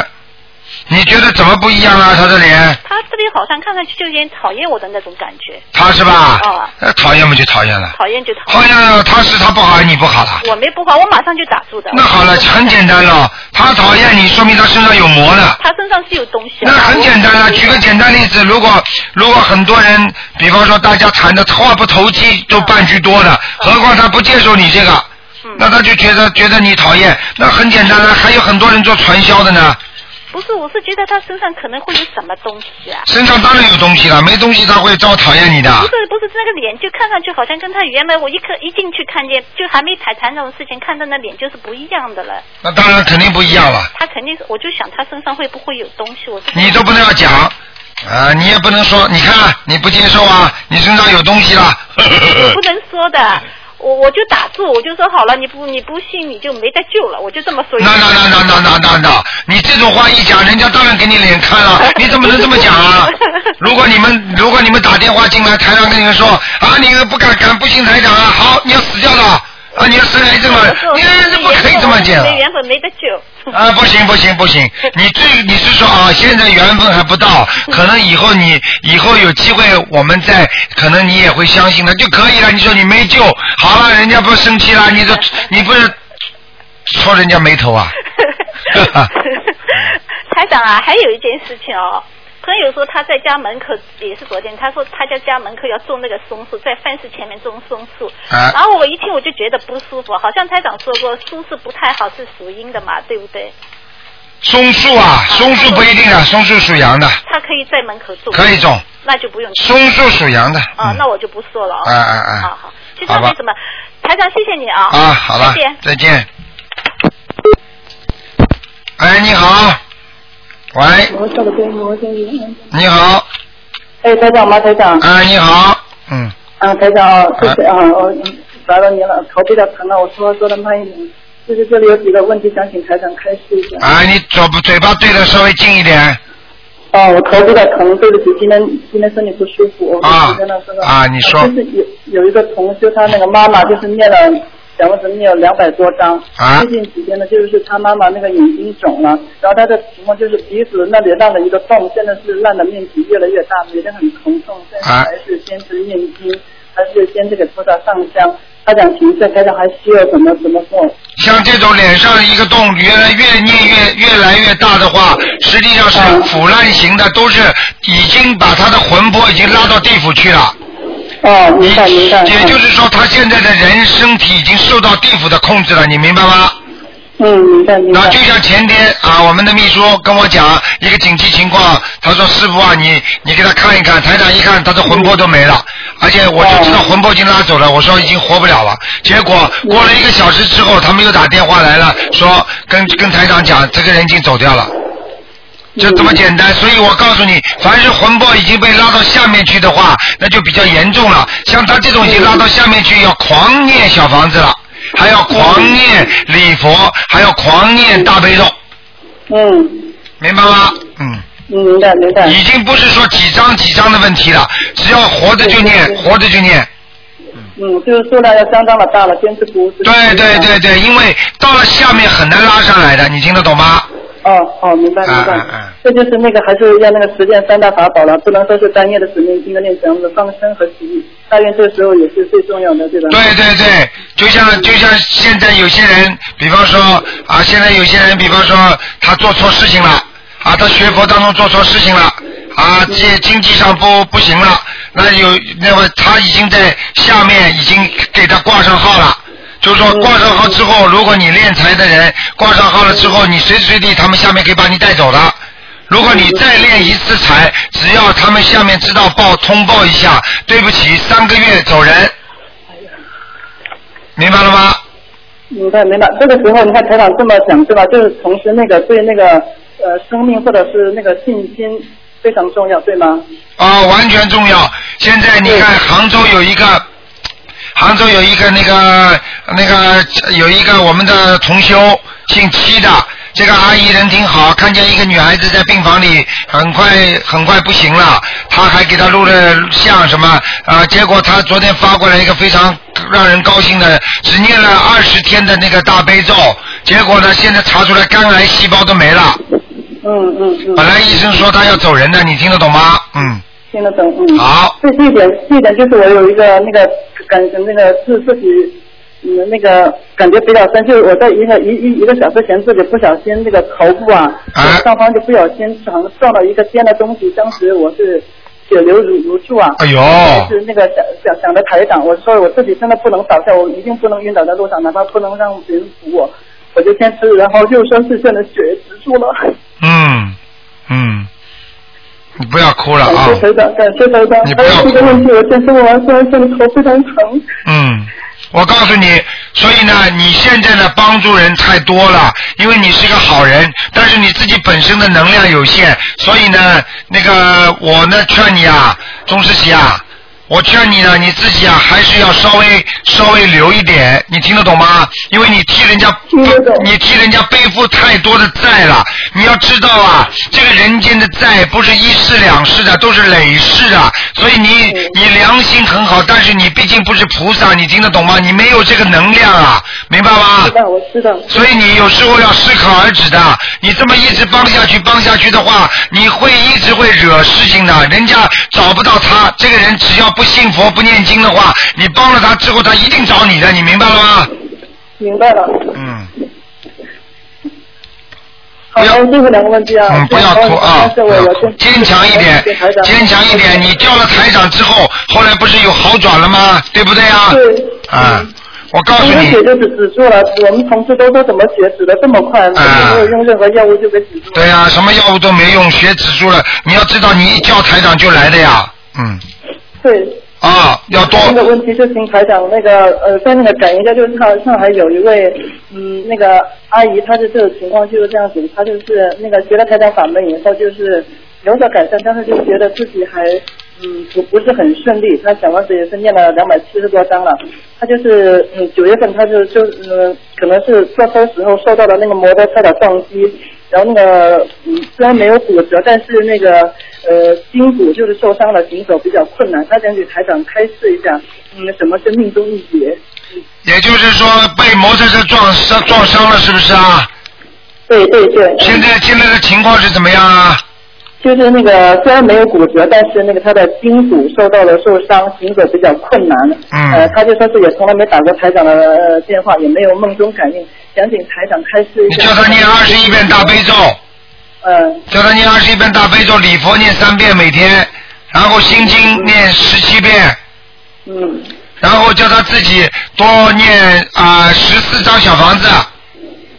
你觉得怎么不一样啊？他的脸，他这里好像看上去就有点讨厌我的那种感觉。他是吧？哦，那讨厌不就讨厌了？讨厌就讨好像他是他不好，你不好了。我没不好，我马上就打住的。那好了，很简单了。他讨厌你，说明他身上有魔了。他身上是有东西。那很简单了，举个简单例子，如果如果很多人，比方说大家谈的话不投机，都半句多的，何况他不接受你这个，嗯那他就觉得觉得你讨厌，那很简单了，还有很多人做传销的呢，不是，我是觉得他身上可能会有什么东西啊。身上当然有东西了，没东西他会招讨厌你的。不是不是，那个脸就看上去好像跟他原来我一刻一进去看见，就还没谈谈这种事情，看到那脸就是不一样的了。那当然肯定不一样了，他肯定是，我就想他身上会不会有东西？我是你都不能要讲，啊，你也不能说，你看你不接受啊，你身上有东西了。不能说的。我我就打住，我就说好了，你不你不信你就没得救了，我就这么说。那那那那那那那那，你这种话一讲，人家当然给你脸看了，你怎么能这么讲啊？如果你们如果你们打电话进来，台长跟你们说啊，你们不敢敢不信台长啊，好，你要死掉了啊，你要生癌症了，你这不可以这么讲。没缘分没得救。啊，不行不行不行，你这你是说啊，现在缘分还不到，可能以后你以后有机会，我们再可能你也会相信的就可以了。你说你没救，好了，人家不生气了，你这你不是戳人家眉头啊？台长啊，还有一件事情哦。朋友说他在家门口也是昨天，他说他家家门口要种那个松树，在饭室前面种松树。啊然后我一听我就觉得不舒服，好像台长说过松树不太好，是属阴的嘛，对不对？松树啊，松树不一定啊，松树属阳的，他可以在门口种。可以种。那就不用。松树属阳的。啊，那我就不说了啊。啊啊啊好好，其实好吧没什么。台长，谢谢你啊。啊，好了再见。，再见。哎，你好，喂。你好，哎，台长吗？台长。哎，你好，嗯，啊，台长啊，谢谢啊，我打扰您了，头比较疼了，我说话说的慢一点。就是这里有几个问题想请台长开示一下。啊，你嘴嘴巴对的稍微近一点，哦，我头比较疼，对不起，今天今天身体不舒服，我啊。啊你说就是有有一个同修，他那个妈妈就是念了。小房子念了两百多张，啊最近几天呢，就是他妈妈那个眼睛肿了，然后他的情况就是鼻子那里烂了一个洞，现在是烂的面积越来越大，每天很疼痛，现在啊还是坚持念经，还是坚持给菩萨上香。他讲情绪，台长还需要怎么怎么做？像这种脸上一个洞，越来越念越越来越大的话，实际上是腐烂型的，都是已经把他的魂魄已经拉到地府去了。哦，明白明白。也就是说，他现在的人身体已经受到地府的控制了，你明白吗？嗯，明白明白。那就像前天啊，我们的秘书跟我讲一个紧急情况，他说师傅啊，你你给他看一看，台长一看他的魂魄都没了，而且我就知道魂魄已经拉走了，我说已经活不了了。结果过了一个小时之后，他们又打电话来了，说跟跟台长讲这个人已经走掉了。就这么简单，所以我告诉你，凡是魂魄已经被拉到下面去的话，那就比较严重了。像他这种已经拉到下面去，要狂念小房子了，还要狂念礼佛，还要狂念大悲咒。嗯。明白吗？嗯。嗯，明白明白。已经不是说几张几张的问题了，只要活着就念，活着就念。嗯，就是数量要相当的大了，坚持不住。对对对对，因为到了下面很难拉上来的，你听得懂吗？哦哦，明白明白。嗯嗯这就是那个还是要那个实践三大法宝了，不能说是单一的使命应该练这样的放生和洗浴，大愿这时候也是最重要的，对吧？对对对，就像就像现在有些人，比方说啊，现在有些人，比方说他做错事情了啊，他学佛当中做错事情了啊，经经济上不不行了，那有那么他已经在下面已经给他挂上号了。就是说挂上号之后，如果你练财的人挂上号了之后，你随时随地他们下面可以把你带走的。如果你再练一次财，只要他们下面知道报通报一下，对不起，三个月走人，明白了吗？明白明白。这个时候你看台长这么讲对吧？就是同时那个对那个呃生命或者是那个信心非常重要，对吗？啊，完全重要。现在你看杭州有一个，杭州有一个那个那个有一个我们的同修，姓戚的。这个阿姨人挺好，看见一个女孩子在病房里，很快很快不行了，她还给她录了像什么啊？结果她昨天发过来一个非常让人高兴的，只念了二十天的那个大悲咒，结果呢，现在查出来肝癌细胞都没了。嗯嗯嗯。本来医生说她要走人的，你听得懂吗？嗯。听得懂，嗯。好。这这一点，这一点就是我有一个那个感那个自自己嗯那个感觉比较深，就是我在一个一一一个小时前自己不小心那个头部啊，上方就不小心撞撞到一个尖的东西，当时我是血流如如注啊。哎呦是那个想想想着台长，我说我自己真的不能倒下，我一定不能晕倒在路上，哪怕不能让别人扶我，我就先吃，然后六升四线的血止住了。嗯嗯，你不要哭了啊感谢！台长，感谢台长。还有这个问题，我先说完，虽然现在头非常疼。嗯，我告诉你，所以呢，你现在的帮助人太多了，因为你是个好人，但是你自己本身的能量有限，所以呢，那个我呢劝你啊，钟思琪啊。我劝你呢，你自己啊，还是要稍微稍微留一点，你听得懂吗？因为你替人家，你替人家背负太多的债了。你要知道啊，这个人间的债不是一世两世的，都是累世的。所以你你良心很好，但是你毕竟不是菩萨，你听得懂吗？你没有这个能量啊，明白吗？知道，我知道。所以你有时候要适可而止的。你这么一直帮下去，帮下去的话，你会一直会惹事情的。人家找不到他，这个人只要不信佛、不念经的话，你帮了他之后，他一定找你的，你明白了吗？明白了。嗯。好，最后两个问题啊。嗯，不要哭啊，坚强一点，坚强一点。你叫了台长之后，后来不是有好转了吗？对不对啊？对。啊，我告诉你，血就止止住了，我们同事都说怎么血止的这么快，没有用任何药物就给止住了。对呀、什么药物都没用，血止住了。你要知道，你一叫台长就来的呀。嗯。对。啊，要多。那个问题就请台长那个呃，再那个讲一下，就是上上海有一位嗯那个阿姨，她的这种情况就是这样子，她就是那个学了台长法门以后，就是有所改善，但是就觉得自己还嗯不不是很顺利。她小王子也是念了两百七十多章了，她就是嗯九月份她就就嗯可能是坐车时候受到了那个摩托车的撞击。然后那个嗯，虽然没有骨折，但是那个呃筋骨就是受伤了，行走比较困难。他想给台长开示一下，嗯，什么是命中一劫？也就是说被摩托车撞伤撞伤了，是不是啊？对对对。现在现在的情况是怎么样啊？就是那个虽然没有骨折，但是那个他的筋骨受到了受伤，行走比较困难。嗯。呃，他就说是也从来没打过台长的、呃、电话，也没有梦中感应，想请台长开示一你下。叫他念二十一遍大悲咒。嗯。叫他念二十一遍大悲咒，礼佛念三遍每天，然后心经念十七遍。嗯。然后叫他自己多念啊十四张小房子。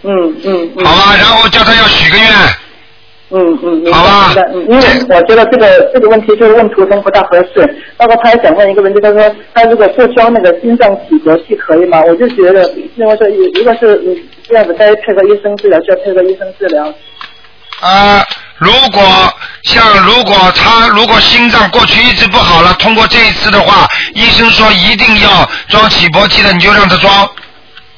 嗯嗯嗯。好吧，然后叫他要许个愿。嗯嗯，好吧。嗯，因为我觉得这个这个问题就是问图中不大合适。包括他还想问一个问题，他说他如果不装那个心脏起搏器可以吗？我就觉得，因为说如果是嗯这样子该配合医生治疗，就要配合医生治疗。啊，如果像如果他如果心脏过去一直不好了，通过这一次的话，医生说一定要装起搏器的，你就让他装。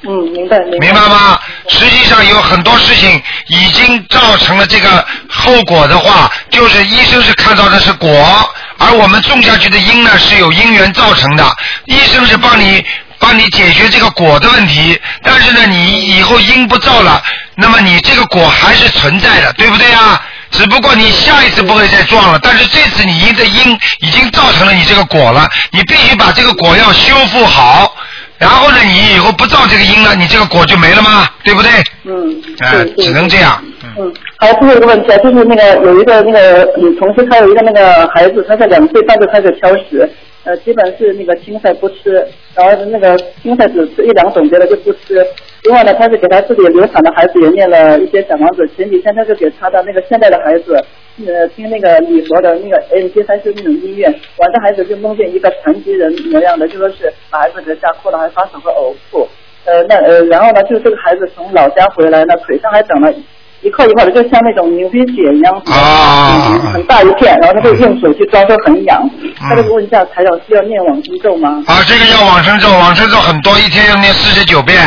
嗯，明白明白。明白吗？实际上有很多事情已经造成了这个后果的话，就是医生是看到的是果，而我们种下去的因呢是有因缘造成的，医生是帮你帮你解决这个果的问题，但是呢你以后因不造了，那么你这个果还是存在的，对不对啊？只不过你下一次不会再撞了，但是这次你因的因已经造成了你这个果了，你必须把这个果要修复好，然后呢，你以后不造这个因了，你这个果就没了吗？对不对？嗯，哎、只能这样。嗯，还有最后一个问题啊，就是那个有一个那个女同事，她有一个那个孩子，她在两岁半就开始挑食，呃，基本是那个青菜不吃，然后那个青菜只吃一两种，别的就不吃。另外呢，她是给她自己流产的孩子也念了一些小房子，前几天她就给她的那个现在的孩子，呃，听那个礼佛的那个 M P 三是那种音乐，晚上孩子就梦见一个残疾人模样的，就说是把孩子给吓哭了，还发烧和呕吐。呃，那呃，然后呢，就是这个孩子从老家回来呢，腿上还长了一块一块的，就像那种牛皮癣一样，啊，很大一片，然后他就用手去抓，说很痒。他就问一下台长需要念往生咒吗？啊，这个要往生咒，往生咒很多，一天要念四十九遍，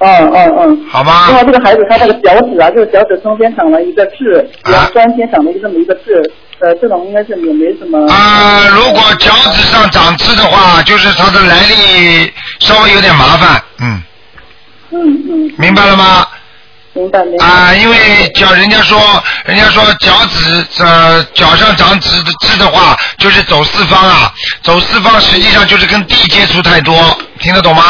嗯嗯嗯。好吗？另外，这个孩子他那个脚趾啊，就是脚趾中间长了一个痣，然后中间长了一个这么一个痣，呃，这种应该是也没什么。啊，如果脚趾上长痣的话，就是它的来历稍微有点麻烦，嗯，嗯嗯。明白了吗？明白明白。啊，因为脚人家说，人家说脚趾呃脚上长痣的痣的话，就是走四方啊，走四方实际上就是跟地接触太多，听得懂吗？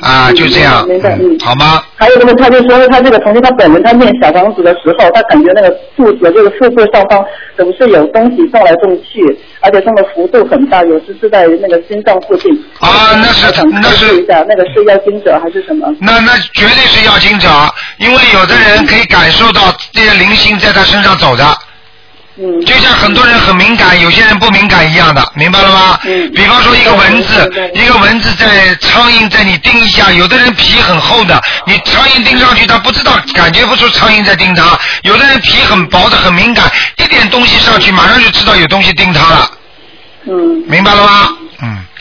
啊，就这样，明白嗯。好吗？还有一个，他就说他这个同学他本人他念小房子的时候，他感觉那个肚子这个腹部上方总是有东西动来动去，而且动的幅度很大，有时是在那个心脏附近。啊，那是那是一下，那个是要经者还是什么？那那绝对是要经者，因为有的人可以感受到这些灵性在他身上走的。嗯。就像很多人很敏感，有些人不敏感一样的，明白了吗？嗯。比方说一个蚊子，一个蚊子在苍蝇在你叮一下，有的人皮很厚的，你苍蝇叮上去他不知道，感觉不出苍蝇在叮他；有的人皮很薄的，很敏感，一点东西上去马上就知道有东西叮他了。嗯。明白了吗？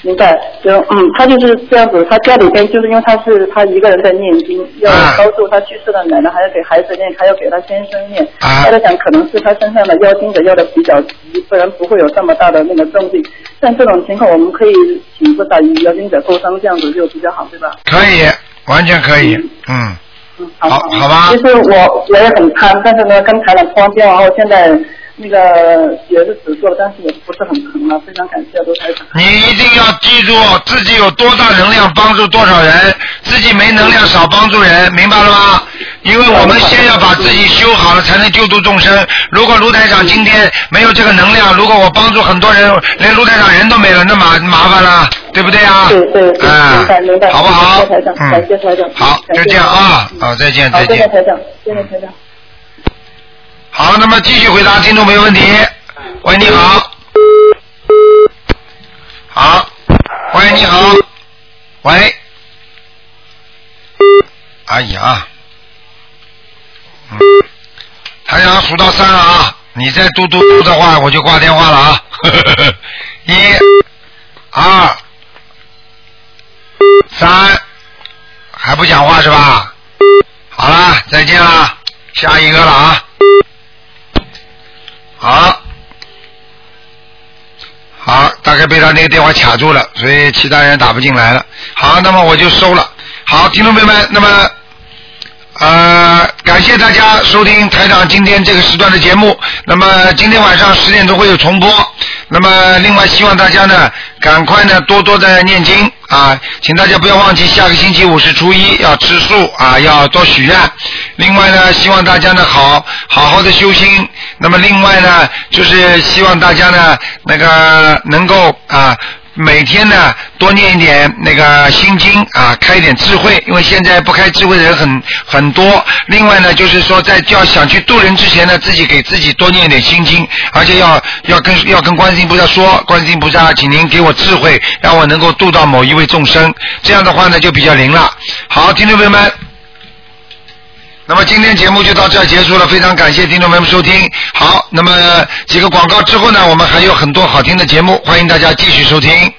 明白，就嗯，他就是这样子，他家里边就是因为他是他一个人在念经，要超度他去世的奶奶，还要给孩子念，还要给他先生念。他在想，可能是他身上的妖精者要的比较急，不然不会有这么大的那个重病。像这种情况，我们可以请菩萨与妖精者沟通，这样子就比较好，对吧？可以，完全可以，嗯。好，好吧。其实我我也很贪，但是呢，跟台长通完电话后，现在那个也是止住了，但是也不是很疼了，非常感谢卢台长。你一定要记住自己有多大能量帮助多少人，自己没能量少帮助人，明白了吗？因为我们先要把自己修好了，才能救度众生。如果卢台长今天没有这个能量，如果我帮助很多人，连卢台长人都没了，那麻麻烦了，对不对啊？对对明白明白。好不好感谢台长，感谢台长。好，就这样啊，好，再见好，再见。谢谢台长，谢谢台长。好，那么继续回答听众没问题。喂，你好。好，喂，你好。喂。哎呀，嗯，台长数到三了啊，你再嘟嘟嘟的话，我就挂电话了啊。一、二、三，还不讲话是吧？好了，再见了，下一个了啊。好，好，大概被他那个电话卡住了，所以其他人打不进来了。好，那么我就收了。好，听众朋友们，那么呃，感谢大家收听台长今天这个时段的节目。那么今天晚上十点钟会有重播。那么另外希望大家呢，赶快呢多多的念经啊，请大家不要忘记下个星期五是初一要吃素啊，要多许愿。另外呢，希望大家呢好好好的修心。那么另外呢，就是希望大家呢那个能够啊。每天呢多念一点那个心经啊，开一点智慧，因为现在不开智慧的人很很多。另外呢，就是说在要想去渡人之前呢，自己给自己多念一点心经，而且要要跟要跟观世音菩萨说，观世音菩萨，请您给我智慧，让我能够渡到某一位众生，这样的话呢就比较灵了。好，听众朋友们。那么今天节目就到这结束了，非常感谢听众朋友们收听。好，那么几个广告之后呢，我们还有很多好听的节目，欢迎大家继续收听。